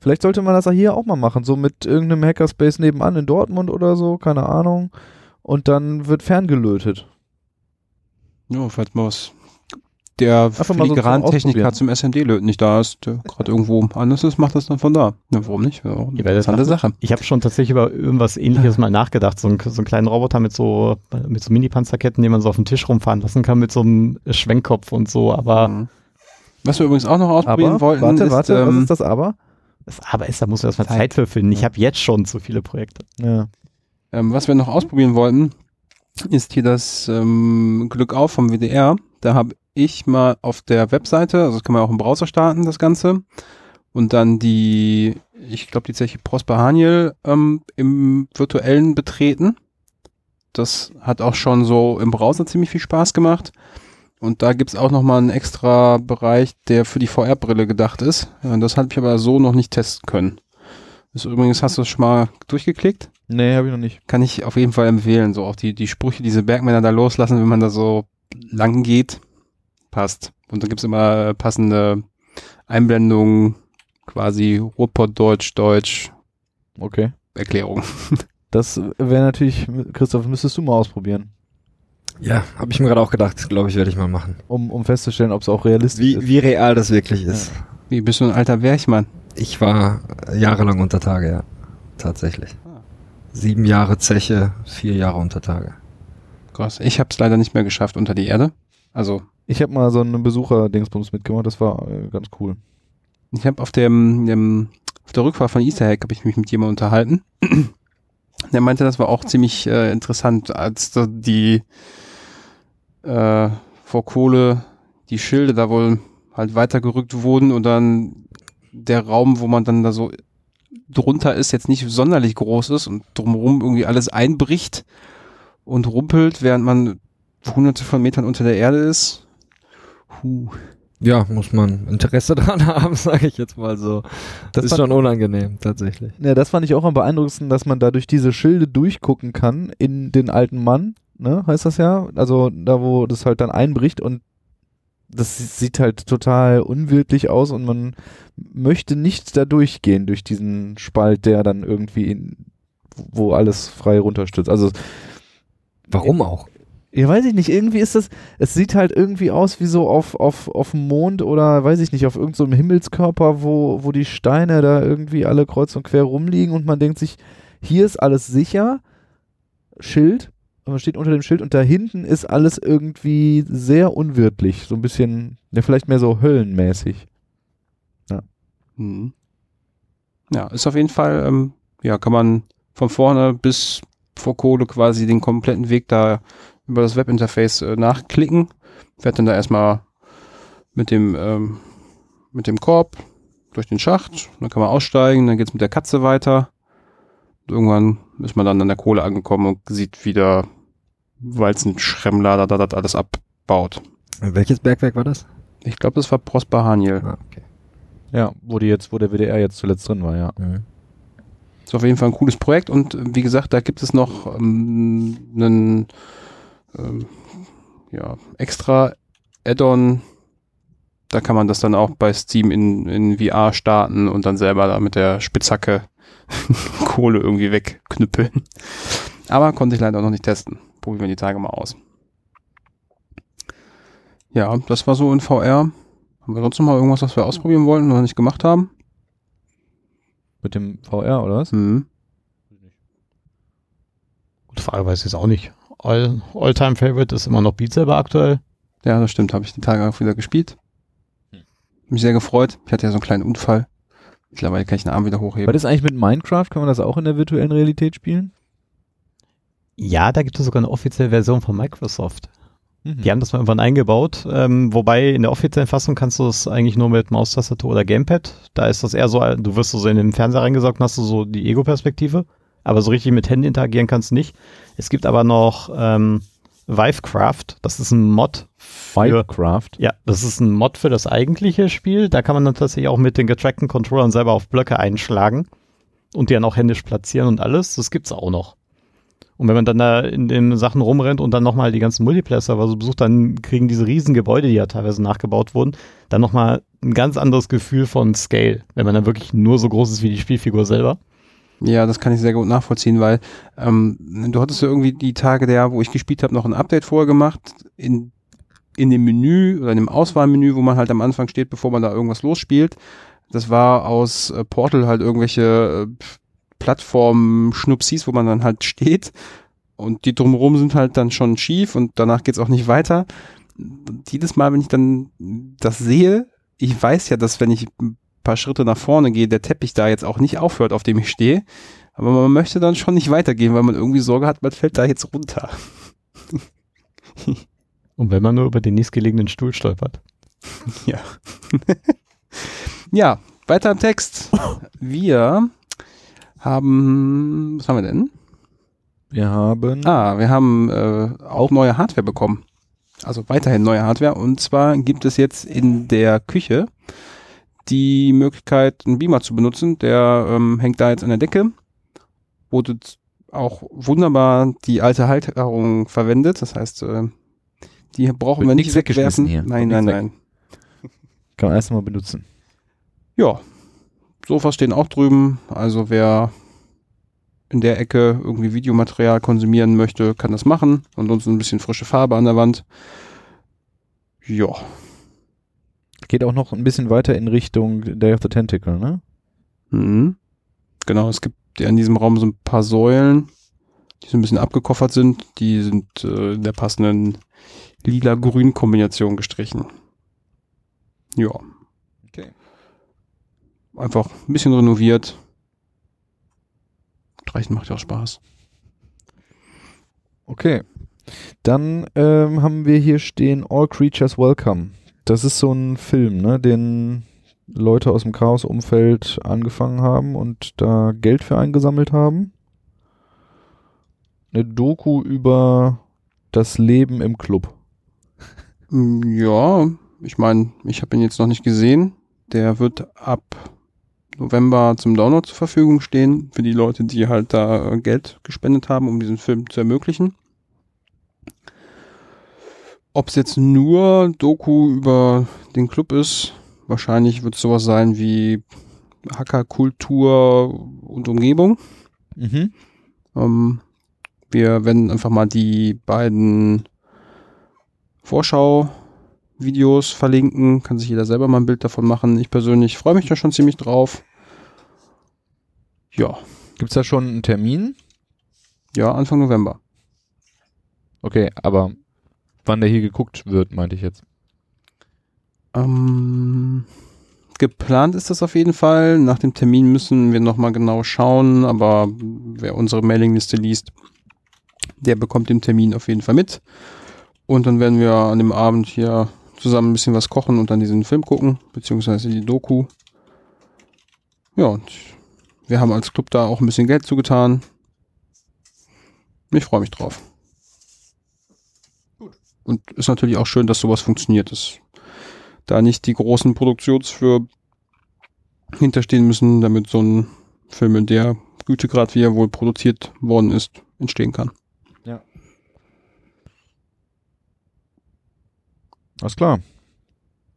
Vielleicht sollte man das ja hier auch mal machen, so mit irgendeinem Hackerspace nebenan in Dortmund oder so, keine Ahnung. Und dann wird ferngelötet. Ja, falls mal was der mal so zum Filigrantechniker zum SMD-Löten nicht da ist, der gerade irgendwo anders ist, macht das dann von da. Ja, warum nicht? Ja, auch eine interessante. Sache. Ich habe schon tatsächlich über irgendwas ähnliches mal nachgedacht. So, ein, so einen kleinen Roboter mit so, mit so Mini-Panzerketten, den man so auf dem Tisch rumfahren lassen kann mit so einem Schwenkkopf und so. Aber Mhm. Was wir übrigens auch noch ausprobieren Aber, wollten, warte, ist, warte, was ähm, ist das aber? das Aber ist, da muss man erstmal Zeit. Zeit für finden. Ich habe jetzt schon zu viele Projekte. Ja. ähm, was wir noch ausprobieren wollten, ist hier das ähm, Glück auf vom WDR. Da habe ich mal auf der Webseite, also das kann man auch im Browser starten, das Ganze. Und dann die, ich glaube, die Zeche Prosper Haniel ähm, im virtuellen betreten. Das hat auch schon so im Browser ziemlich viel Spaß gemacht. Und da gibt's auch nochmal einen extra Bereich, der für die VR-Brille gedacht ist. Ja, Das habe ich aber so noch nicht testen können. Ist übrigens, hast du das schon mal durchgeklickt? Nee, habe ich noch nicht. Kann ich auf jeden Fall empfehlen. So auch die, die Sprüche, diese Bergmänner da loslassen, wenn man da so lang geht, passt. Und da gibt's immer passende Einblendungen, quasi Ruhrpott-Deutsch, Deutsch, Okay. Erklärung. Das wäre natürlich, Christoph, müsstest du mal ausprobieren, Ja, habe ich mir gerade auch gedacht, glaube ich, werde ich mal machen. um, um festzustellen, ob es auch realistisch Wie, ist. wie real das wirklich ist. Wie bist du ein alter Werchmann? Ich war jahrelang unter Tage, ja. Tatsächlich. Sieben Jahre Zeche, vier Jahre unter Tage. Krass. Ich habe es leider nicht mehr geschafft unter die Erde. Also Ich habe mal so einen Besucher-Dingsbums mitgemacht, das war äh, ganz cool. Ich habe auf dem, dem auf der Rückfahrt von Easter Hack habe ich mich mit jemandem unterhalten. Der meinte, das war auch ziemlich äh, interessant, als die äh, vor Kohle die Schilde da wohl halt weitergerückt wurden und dann der Raum, wo man dann da so drunter ist, jetzt nicht sonderlich groß ist und drumherum irgendwie alles einbricht und rumpelt, während man hunderte von Metern unter der Erde ist. Huh. Ja, muss man Interesse dran haben, sage ich jetzt mal so. Das ist fand- schon unangenehm, tatsächlich. Ja, das fand ich auch am beeindruckendsten, dass man da durch diese Schilde durchgucken kann in den alten Mann, ne, heißt das ja. Also da, wo das halt dann einbricht und das sieht halt total unwirtlich aus und man möchte nicht da durchgehen durch diesen Spalt, der dann irgendwie in, wo alles frei runterstürzt. Also Warum auch? Ja, weiß ich nicht. Irgendwie ist das, es sieht halt irgendwie aus wie so auf, auf, auf dem Mond oder weiß ich nicht, auf irgendeinem so Himmelskörper, wo, wo die Steine da irgendwie alle kreuz und quer rumliegen und man denkt sich, hier ist alles sicher, Schild, man steht unter dem Schild und da hinten ist alles irgendwie sehr unwirtlich, so ein bisschen, ja, vielleicht mehr so höllenmäßig. Mhm. Ja, ist auf jeden Fall, ähm, ja, kann man von vorne bis vor Kohle quasi den kompletten Weg da über das Webinterface äh, nachklicken. Fährt dann da erstmal mit dem, ähm, mit dem Korb durch den Schacht, dann kann man aussteigen, dann geht's mit der Katze weiter. Und irgendwann ist man dann an der Kohle angekommen und sieht wieder, weil es ein Schremmlader da das alles abbaut. Welches Bergwerk war das? Ich glaube, das war Prosper Haniel. Ah, okay. Ja, wo die jetzt, wo der WDR jetzt zuletzt drin war, ja. Mhm. Ist auf jeden Fall ein cooles Projekt und äh, wie gesagt, da gibt es noch ähm, einen ähm, ja, extra Add-on. Da kann man das dann auch bei Steam in, in VR starten und dann selber da mit der Spitzhacke Kohle irgendwie wegknüppeln. Aber konnte ich leider noch nicht testen. Probieren wir die Tage mal aus. Ja, das war so in VR. Haben wir sonst noch mal irgendwas, was wir ausprobieren wollten und noch nicht gemacht haben? Mit dem VR, oder was? Mhm. Gute Frage, weiß ich jetzt auch nicht. All, All-Time Favorite ist immer noch Beat Saber aktuell. Ja, das stimmt. Habe ich die Tage auch wieder gespielt. Mich sehr gefreut. Ich hatte ja so einen kleinen Unfall. Mittlerweile kann ich den Arm wieder hochheben. Was ist eigentlich mit Minecraft? Kann man das auch in der virtuellen Realität spielen? Ja, da gibt es sogar eine offizielle Version von Microsoft. Mhm. Die haben das mal irgendwann eingebaut, ähm, wobei in der offiziellen Fassung kannst du es eigentlich nur mit Maustastatur oder Gamepad. Da ist das eher so, du wirst so in den Fernseher reingesaugt und hast du so die Ego-Perspektive. Aber so richtig mit Händen interagieren kannst du nicht. Es gibt aber noch ähm, Vivecraft, das ist ein Mod für, Minecraft. ja, das ist ein Mod für das eigentliche Spiel. Da kann man dann tatsächlich auch mit den getrackten Controllern selber auf Blöcke einschlagen und die dann auch händisch platzieren und alles. Das gibt's auch noch. Und wenn man dann da in den Sachen rumrennt und dann nochmal die ganzen Multiplayer-Server so besucht, dann kriegen diese riesen Gebäude, die ja teilweise nachgebaut wurden, dann nochmal ein ganz anderes Gefühl von Scale, wenn man dann wirklich nur so groß ist wie die Spielfigur selber. Ja, das kann ich sehr gut nachvollziehen, weil ähm, du hattest ja irgendwie die Tage der, wo ich gespielt habe, noch ein Update vorher gemacht, in in dem Menü oder in dem Auswahlmenü, wo man halt am Anfang steht, bevor man da irgendwas losspielt. Das war aus äh, Portal halt irgendwelche äh, Plattformen-Schnupsis, wo man dann halt steht. Und die drumherum sind halt dann schon schief und danach geht's auch nicht weiter. Und jedes Mal, wenn ich dann das sehe, ich weiß ja, dass wenn ich paar Schritte nach vorne gehe, der Teppich da jetzt auch nicht aufhört, auf dem ich stehe. Aber man möchte dann schon nicht weitergehen, weil man irgendwie Sorge hat, man fällt da jetzt runter. Und wenn man nur über den nächstgelegenen Stuhl stolpert. Ja. ja, weiter im Text. Wir haben, was haben wir denn? Wir haben. Ah, wir haben äh, auch neue Hardware bekommen. Also weiterhin neue Hardware. Und zwar gibt es jetzt in der Küche die Möglichkeit, einen Beamer zu benutzen. Der ähm, hängt da jetzt an der Decke. Wurde auch wunderbar die alte Halterung verwendet. Das heißt, äh, die brauchen Wird wir nicht wegwerfen. hier. Nein, nein, nein. Kann man erst mal benutzen. Ja, Sofas stehen auch drüben. Also wer in der Ecke irgendwie Videomaterial konsumieren möchte, kann das machen. Ansonsten ein bisschen frische Farbe an der Wand. Ja, Geht auch noch ein bisschen weiter in Richtung Day of the Tentacle, ne? mhm. genau. Es gibt ja in diesem Raum so ein paar Säulen, die so ein bisschen abgekoffert sind. Die sind äh, in der passenden lila-grün-Kombination gestrichen. Ja. Okay. Einfach ein bisschen renoviert. Streichen macht ja auch Spaß. Okay. Dann ähm, haben wir hier stehen All Creatures Welcome. Das ist so ein Film, ne, den Leute aus dem Chaos-Umfeld angefangen haben und da Geld für eingesammelt haben. Eine Doku über das Leben im Club. Mm, Ja, ich meine, ich habe ihn jetzt noch nicht gesehen. Der wird ab November zum Download zur Verfügung stehen für die Leute, die halt da Geld gespendet haben, um diesen Film zu ermöglichen. Ob es jetzt nur Doku über den Club ist, wahrscheinlich wird es sowas sein wie Hackerkultur und Umgebung. Mhm. Ähm, wir werden einfach mal die beiden Vorschau-Videos verlinken. Kann sich jeder selber mal ein Bild davon machen. Ich persönlich freue mich da schon ziemlich drauf. Ja, Gibt's da schon einen Termin? ja, Anfang November. Okay, aber wann der hier geguckt wird, meinte ich jetzt. Ähm, geplant ist das auf jeden Fall. Nach dem Termin müssen wir nochmal genau schauen, aber wer unsere Mailingliste liest, der bekommt den Termin auf jeden Fall mit. Und dann werden wir an dem Abend hier zusammen ein bisschen was kochen und dann diesen Film gucken, beziehungsweise die Doku. Ja, und wir haben als Club da auch ein bisschen Geld zugetan. Ich freue mich drauf. Und ist natürlich auch schön, dass sowas funktioniert. Das da nicht die großen Produktionsfirmen hinterstehen müssen, damit so ein Film in der Gütegrad, wie er wohl produziert worden ist, entstehen kann. Alles klar.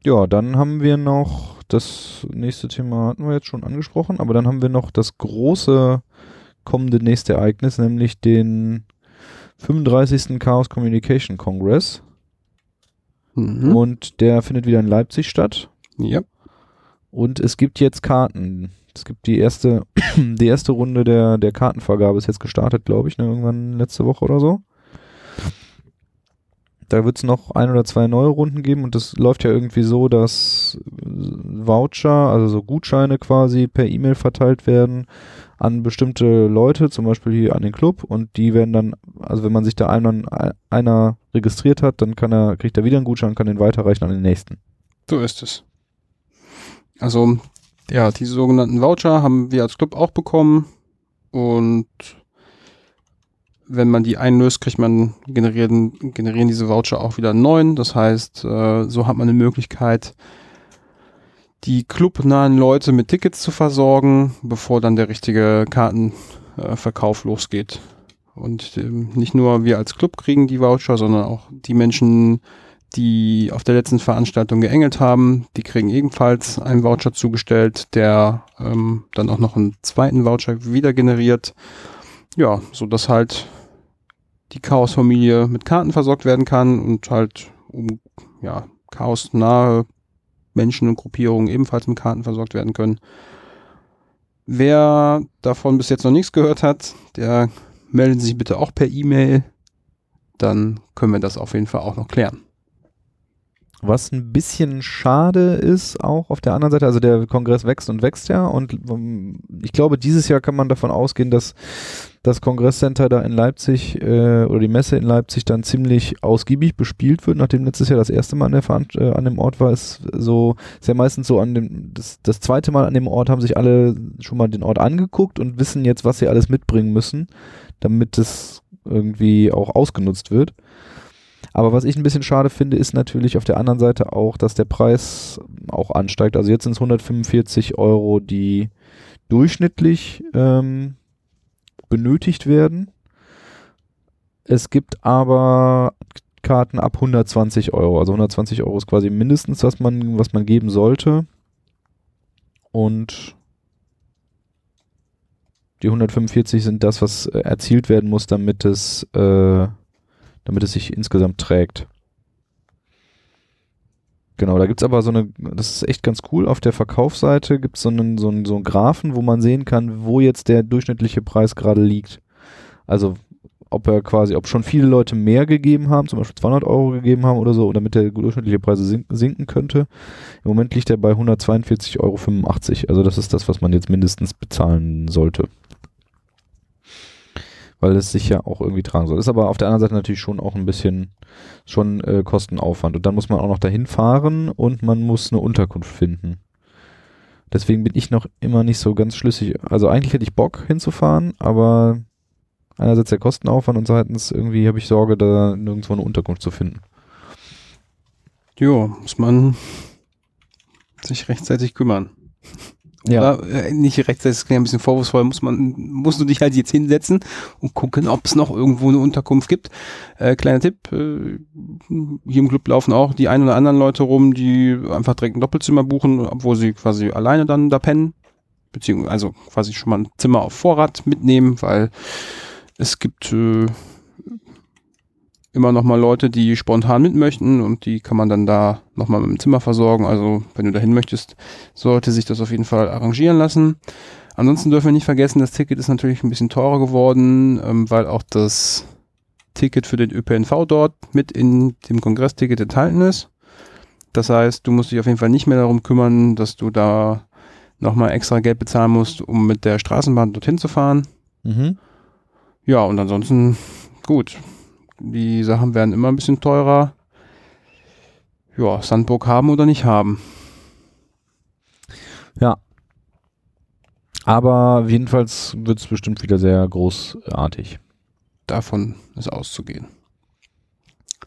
Ja, dann haben wir noch das nächste Thema hatten wir jetzt schon angesprochen, aber dann haben wir noch das große kommende nächste Ereignis, nämlich den 35. Chaos Communication Congress Mhm. und der findet wieder in Leipzig statt Ja. und es gibt jetzt Karten. Es gibt die erste die erste Runde der der Kartenvergabe ist jetzt gestartet, glaube ich, ne, irgendwann letzte Woche oder so. Da wird es noch ein oder zwei neue Runden geben und das läuft ja irgendwie so, dass Voucher, also so Gutscheine quasi per E-Mail verteilt werden an bestimmte Leute, zum Beispiel hier an den Club und die werden dann, also wenn man sich da einer, einer registriert hat, dann kann er, kriegt er wieder einen Gutschein und kann den weiterreichen an den nächsten. So ist es. Also, ja, diese sogenannten Voucher haben wir als Club auch bekommen und wenn man die einlöst, kriegt man generieren, generieren diese Voucher auch wieder einen neuen. Das heißt, äh, so hat man eine Möglichkeit, die clubnahen Leute mit Tickets zu versorgen, bevor dann der richtige Kartenverkauf losgeht. Und ähm, nicht nur wir als Club kriegen die Voucher, sondern auch die Menschen, die auf der letzten Veranstaltung geengelt haben, die kriegen ebenfalls einen Voucher zugestellt, der ähm, dann auch noch einen zweiten Voucher wieder generiert. Ja, so dass halt die Chaos-Familie mit Karten versorgt werden kann und halt um ja, chaosnahe Menschen und Gruppierungen ebenfalls mit Karten versorgt werden können. Wer davon bis jetzt noch nichts gehört hat, der meldet sich bitte auch per E-Mail. Dann können wir das auf jeden Fall auch noch klären. Was ein bisschen schade ist, auch auf der anderen Seite, also der Kongress wächst und wächst ja und ähm, ich glaube, dieses Jahr kann man davon ausgehen, dass das Kongresscenter da in Leipzig äh, oder die Messe in Leipzig dann ziemlich ausgiebig bespielt wird, nachdem letztes Jahr das erste Mal an, der Veran äh, an dem Ort war, ist so, ist ja meistens so an dem, das, das zweite Mal an dem Ort haben sich alle schon mal den Ort angeguckt und wissen jetzt, was sie alles mitbringen müssen, damit es irgendwie auch ausgenutzt wird. Aber was ich ein bisschen schade finde, ist natürlich auf der anderen Seite auch, dass der Preis auch ansteigt. Also jetzt sind es 145 Euro, die durchschnittlich ähm, benötigt werden. Es gibt aber Karten ab 120 Euro. Also 120 Euro ist quasi mindestens, was man, was man geben sollte. Und die 145 sind das, was äh, erzielt werden muss, damit es äh, damit es sich insgesamt trägt. Genau, da gibt es aber so eine, das ist echt ganz cool, auf der Verkaufsseite gibt es so einen, so, einen, so einen Graphen, wo man sehen kann, wo jetzt der durchschnittliche Preis gerade liegt. Also ob er quasi, ob schon viele Leute mehr gegeben haben, zum Beispiel 200 Euro gegeben haben oder so, damit der durchschnittliche Preis sinken, sinken könnte. Im Moment liegt er bei 142,85 Euro. Also das ist das, was man jetzt mindestens bezahlen sollte weil es sich ja auch irgendwie tragen soll. Ist aber auf der anderen Seite natürlich schon auch ein bisschen schon äh, Kostenaufwand. Und dann muss man auch noch dahin fahren und man muss eine Unterkunft finden. Deswegen bin ich noch immer nicht so ganz schlüssig. Also eigentlich hätte ich Bock hinzufahren, aber einerseits der Kostenaufwand und zweitens irgendwie habe ich Sorge, da nirgendwo eine Unterkunft zu finden. Jo, muss man sich rechtzeitig kümmern. Ja. Oder, äh, nicht rechtzeitig, das klingt ein bisschen vorwurfsvoll, muss man, musst du dich halt jetzt hinsetzen und gucken, ob es noch irgendwo eine Unterkunft gibt. Äh, kleiner Tipp, äh, hier im Club laufen auch die ein oder anderen Leute rum, die einfach direkt ein Doppelzimmer buchen, obwohl sie quasi alleine dann da pennen. Beziehungsweise also quasi schon mal ein Zimmer auf Vorrat mitnehmen, weil es gibt äh, immer noch mal Leute, die spontan mit möchten und die kann man dann da noch mal mit dem Zimmer versorgen. Also wenn du dahin möchtest, sollte sich das auf jeden Fall arrangieren lassen. Ansonsten dürfen wir nicht vergessen, das Ticket ist natürlich ein bisschen teurer geworden, ähm, weil auch das Ticket für den ÖPNV dort mit in dem Kongressticket enthalten ist. Das heißt, du musst dich auf jeden Fall nicht mehr darum kümmern, dass du da nochmal extra Geld bezahlen musst, um mit der Straßenbahn dorthin zu fahren. Mhm. Ja, und ansonsten, gut, die Sachen werden immer ein bisschen teurer. Ja, Sandburg haben oder nicht haben. Ja. Aber jedenfalls wird es bestimmt wieder sehr großartig. Davon ist auszugehen.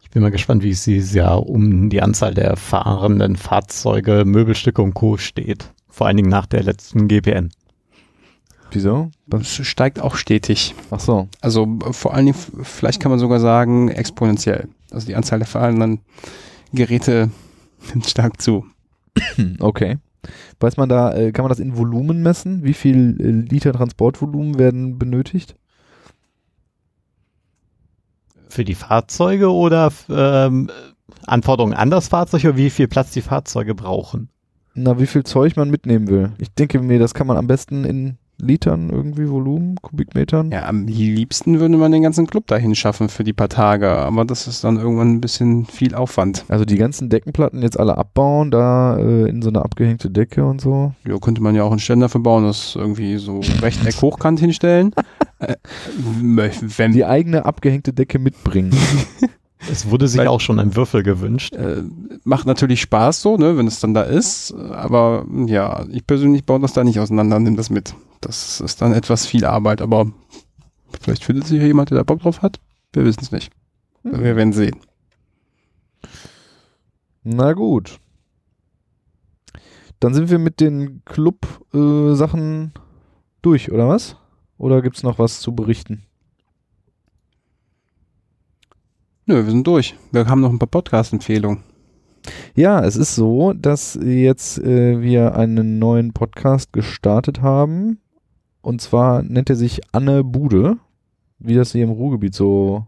Ich bin mal gespannt, wie es dieses Jahr um die Anzahl der fahrenden Fahrzeuge, Möbelstücke und Co. steht. Vor allen Dingen nach der letzten GPN. Wieso? Es steigt auch stetig. Ach so. Also vor allen Dingen, vielleicht kann man sogar sagen, exponentiell. Also die Anzahl der fahrenden Geräte nimmt stark zu. Okay. Weiß man da, äh, kann man das in Volumen messen? Wie viel äh, Liter Transportvolumen werden benötigt? Für die Fahrzeuge oder ähm, Anforderungen an das Fahrzeug oder wie viel Platz die Fahrzeuge brauchen? Na, wie viel Zeug man mitnehmen will. Ich denke mir, das kann man am besten in Litern irgendwie Volumen, Kubikmetern. Ja, am liebsten würde man den ganzen Club dahin schaffen für die paar Tage, aber das ist dann irgendwann ein bisschen viel Aufwand. Also die ganzen Deckenplatten jetzt alle abbauen, da äh, in so eine abgehängte Decke und so. Ja, könnte man ja auch einen Ständer verbauen, das irgendwie so Rechteck hochkant hinstellen. äh, wenn Die eigene abgehängte Decke mitbringen. Es wurde sich Weil- auch schon ein Würfel gewünscht. äh, macht natürlich Spaß so, ne, wenn es dann da ist, aber ja, ich persönlich baue das da nicht auseinander und nehme das mit. Das ist dann etwas viel Arbeit, aber vielleicht findet sich ja jemand, der da Bock drauf hat. Wir wissen es nicht. Wir werden sehen. Na gut. Dann sind wir mit den Club-Sachen durch, oder was? Oder gibt's noch was zu berichten? Nö, wir sind durch. Wir haben noch ein paar Podcast-Empfehlungen. Ja, es ist so, dass jetzt äh, wir einen neuen Podcast gestartet haben. Und zwar nennt er sich Anne Bude, wie das hier im Ruhrgebiet so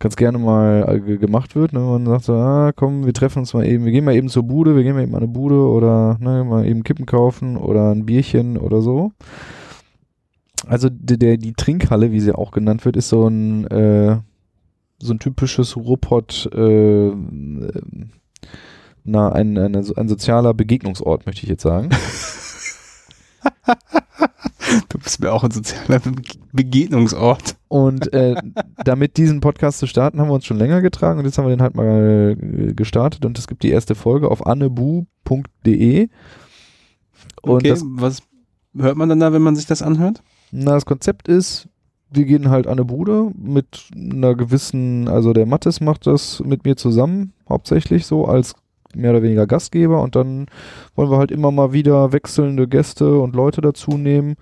ganz gerne mal äh, ge- gemacht wird. Ne? Man sagt so, ah, komm, wir treffen uns mal eben, wir gehen mal eben zur Bude, wir gehen mal eben an eine Bude oder ne, mal eben Kippen kaufen oder ein Bierchen oder so. Also der, die Trinkhalle, wie sie auch genannt wird, ist so ein, äh, so ein typisches Ruhrpott, äh, äh, na, ein, ein, ein sozialer Begegnungsort, möchte ich jetzt sagen. Du bist mir auch ein sozialer Be Begegnungsort. Und äh, damit diesen Podcast zu starten, haben wir uns schon länger getragen und jetzt haben wir den halt mal äh, gestartet und es gibt die erste Folge auf annebu.de. Und okay, was hört man dann da, wenn man sich das anhört? na, das Konzept ist, wir gehen halt an eine Bude mit einer gewissen, also der Mattes macht das mit mir zusammen, hauptsächlich so als mehr oder weniger Gastgeber und dann wollen wir halt immer mal wieder wechselnde Gäste und Leute dazu nehmen.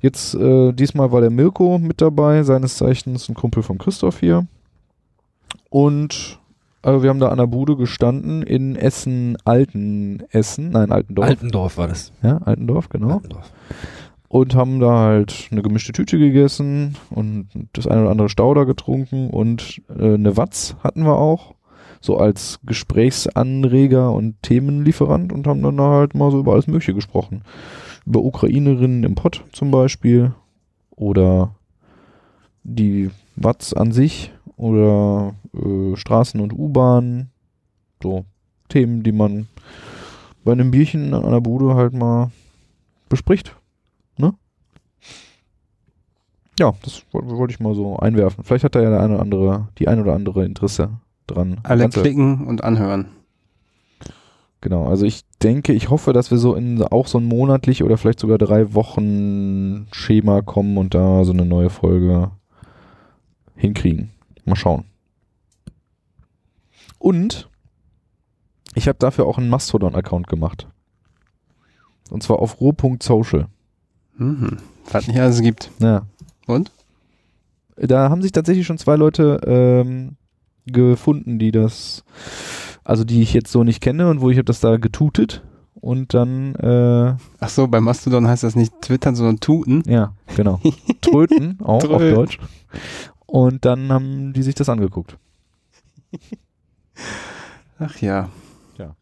Jetzt, äh, diesmal war der Mirko mit dabei, seines Zeichens ein Kumpel von Christoph hier. Und also wir haben da an der Bude gestanden in Essen, Alten Essen, nein, Altendorf. Altendorf war das. ja, Altendorf, genau Altendorf. Und haben da halt eine gemischte Tüte gegessen und das eine oder andere Stauder getrunken und äh, eine Watz hatten wir auch, so als Gesprächsanreger und Themenlieferant und haben dann da halt mal so über alles Mögliche gesprochen. Über Ukrainerinnen im Pott zum Beispiel oder die Watz an sich oder äh, Straßen und U-Bahnen, so Themen, die man bei einem Bierchen an einer Bude halt mal bespricht. Ja, das wollte ich mal so einwerfen. Vielleicht hat da ja der eine oder andere, die ein oder andere Interesse dran. Alle Ganze- klicken und anhören. Genau, also ich denke, ich hoffe, dass wir so in auch so ein monatlich oder vielleicht sogar drei Wochen Schema kommen und da so eine neue Folge hinkriegen. Mal schauen. Und ich habe dafür auch einen Mastodon-Account gemacht. Und zwar auf roh.social. Mhm. Was nicht alles gibt. Ja, Und? Da haben sich tatsächlich schon zwei Leute ähm, gefunden, die das, also die ich jetzt so nicht kenne und wo ich habe das da getutet und dann, äh, Ach so, bei Mastodon heißt das nicht twittern, sondern tuten. ja, genau, tröten, auch auf Tröten. Deutsch. Und dann haben die sich das angeguckt. Ach ja. Ja.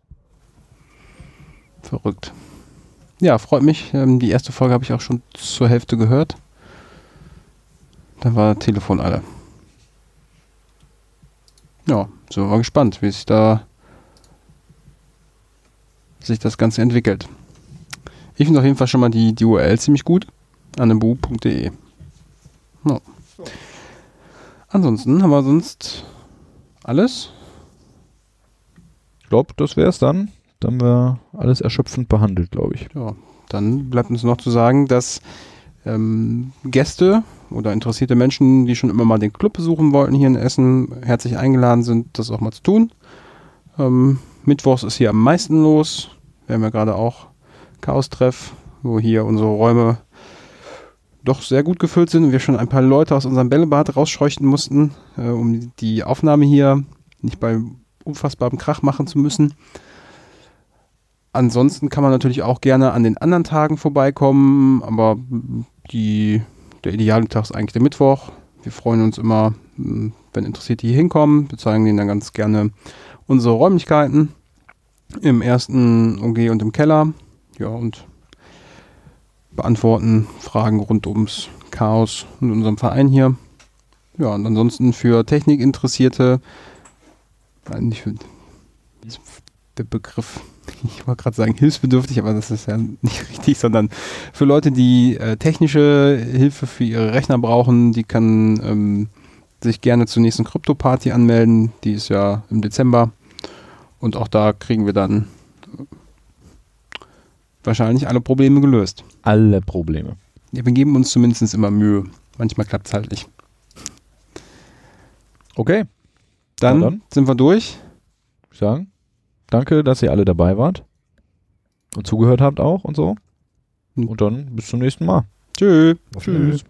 Verrückt. Ja, freut mich. Ähm, die erste Folge habe ich auch schon zur Hälfte gehört. Da war Telefon alle. Ja, sind wir mal gespannt, wie sich da sich das Ganze entwickelt. Ich finde auf jeden Fall schon mal die, die URL ziemlich gut. anebu.de. Ja. Ansonsten haben wir sonst alles. Ich glaube, das wäre es dann. Dann haben wir alles erschöpfend behandelt, glaube ich. Ja, dann bleibt uns noch zu sagen, dass ähm, Gäste oder interessierte Menschen, die schon immer mal den Club besuchen wollten hier in Essen, herzlich eingeladen sind, das auch mal zu tun. Ähm, Mittwochs ist hier am meisten los. Wir haben ja gerade auch Chaos-Treff, wo hier unsere Räume doch sehr gut gefüllt sind und wir schon ein paar Leute aus unserem Bällebad rausscheuchten mussten, äh, um die Aufnahme hier nicht bei unfassbarem Krach machen zu müssen. Ansonsten kann man natürlich auch gerne an den anderen Tagen vorbeikommen, aber die, der ideale Tag ist eigentlich der Mittwoch. Wir freuen uns immer, mh, wenn Interessierte hier hinkommen. Wir zeigen denen dann ganz gerne unsere Räumlichkeiten im ersten OG und im Keller. Ja, und beantworten Fragen rund ums Chaos in unserem Verein hier. Ja, und ansonsten für Technikinteressierte, für der Begriff, ich wollte gerade sagen hilfsbedürftig, aber das ist ja nicht richtig, sondern für Leute, die äh, technische Hilfe für ihre Rechner brauchen, die kann ähm, sich gerne zur nächsten Krypto-Party anmelden. Die ist ja im Dezember. Und auch da kriegen wir dann wahrscheinlich alle Probleme gelöst. Alle Probleme. Ja, wir geben uns zumindest immer Mühe. Manchmal klappt es halt nicht. Okay, Dann, dann. sind wir durch. ich sagen. Danke, dass ihr alle dabei wart. Und zugehört habt auch und so. Und dann bis zum nächsten Mal. Tschüss. Tschüss.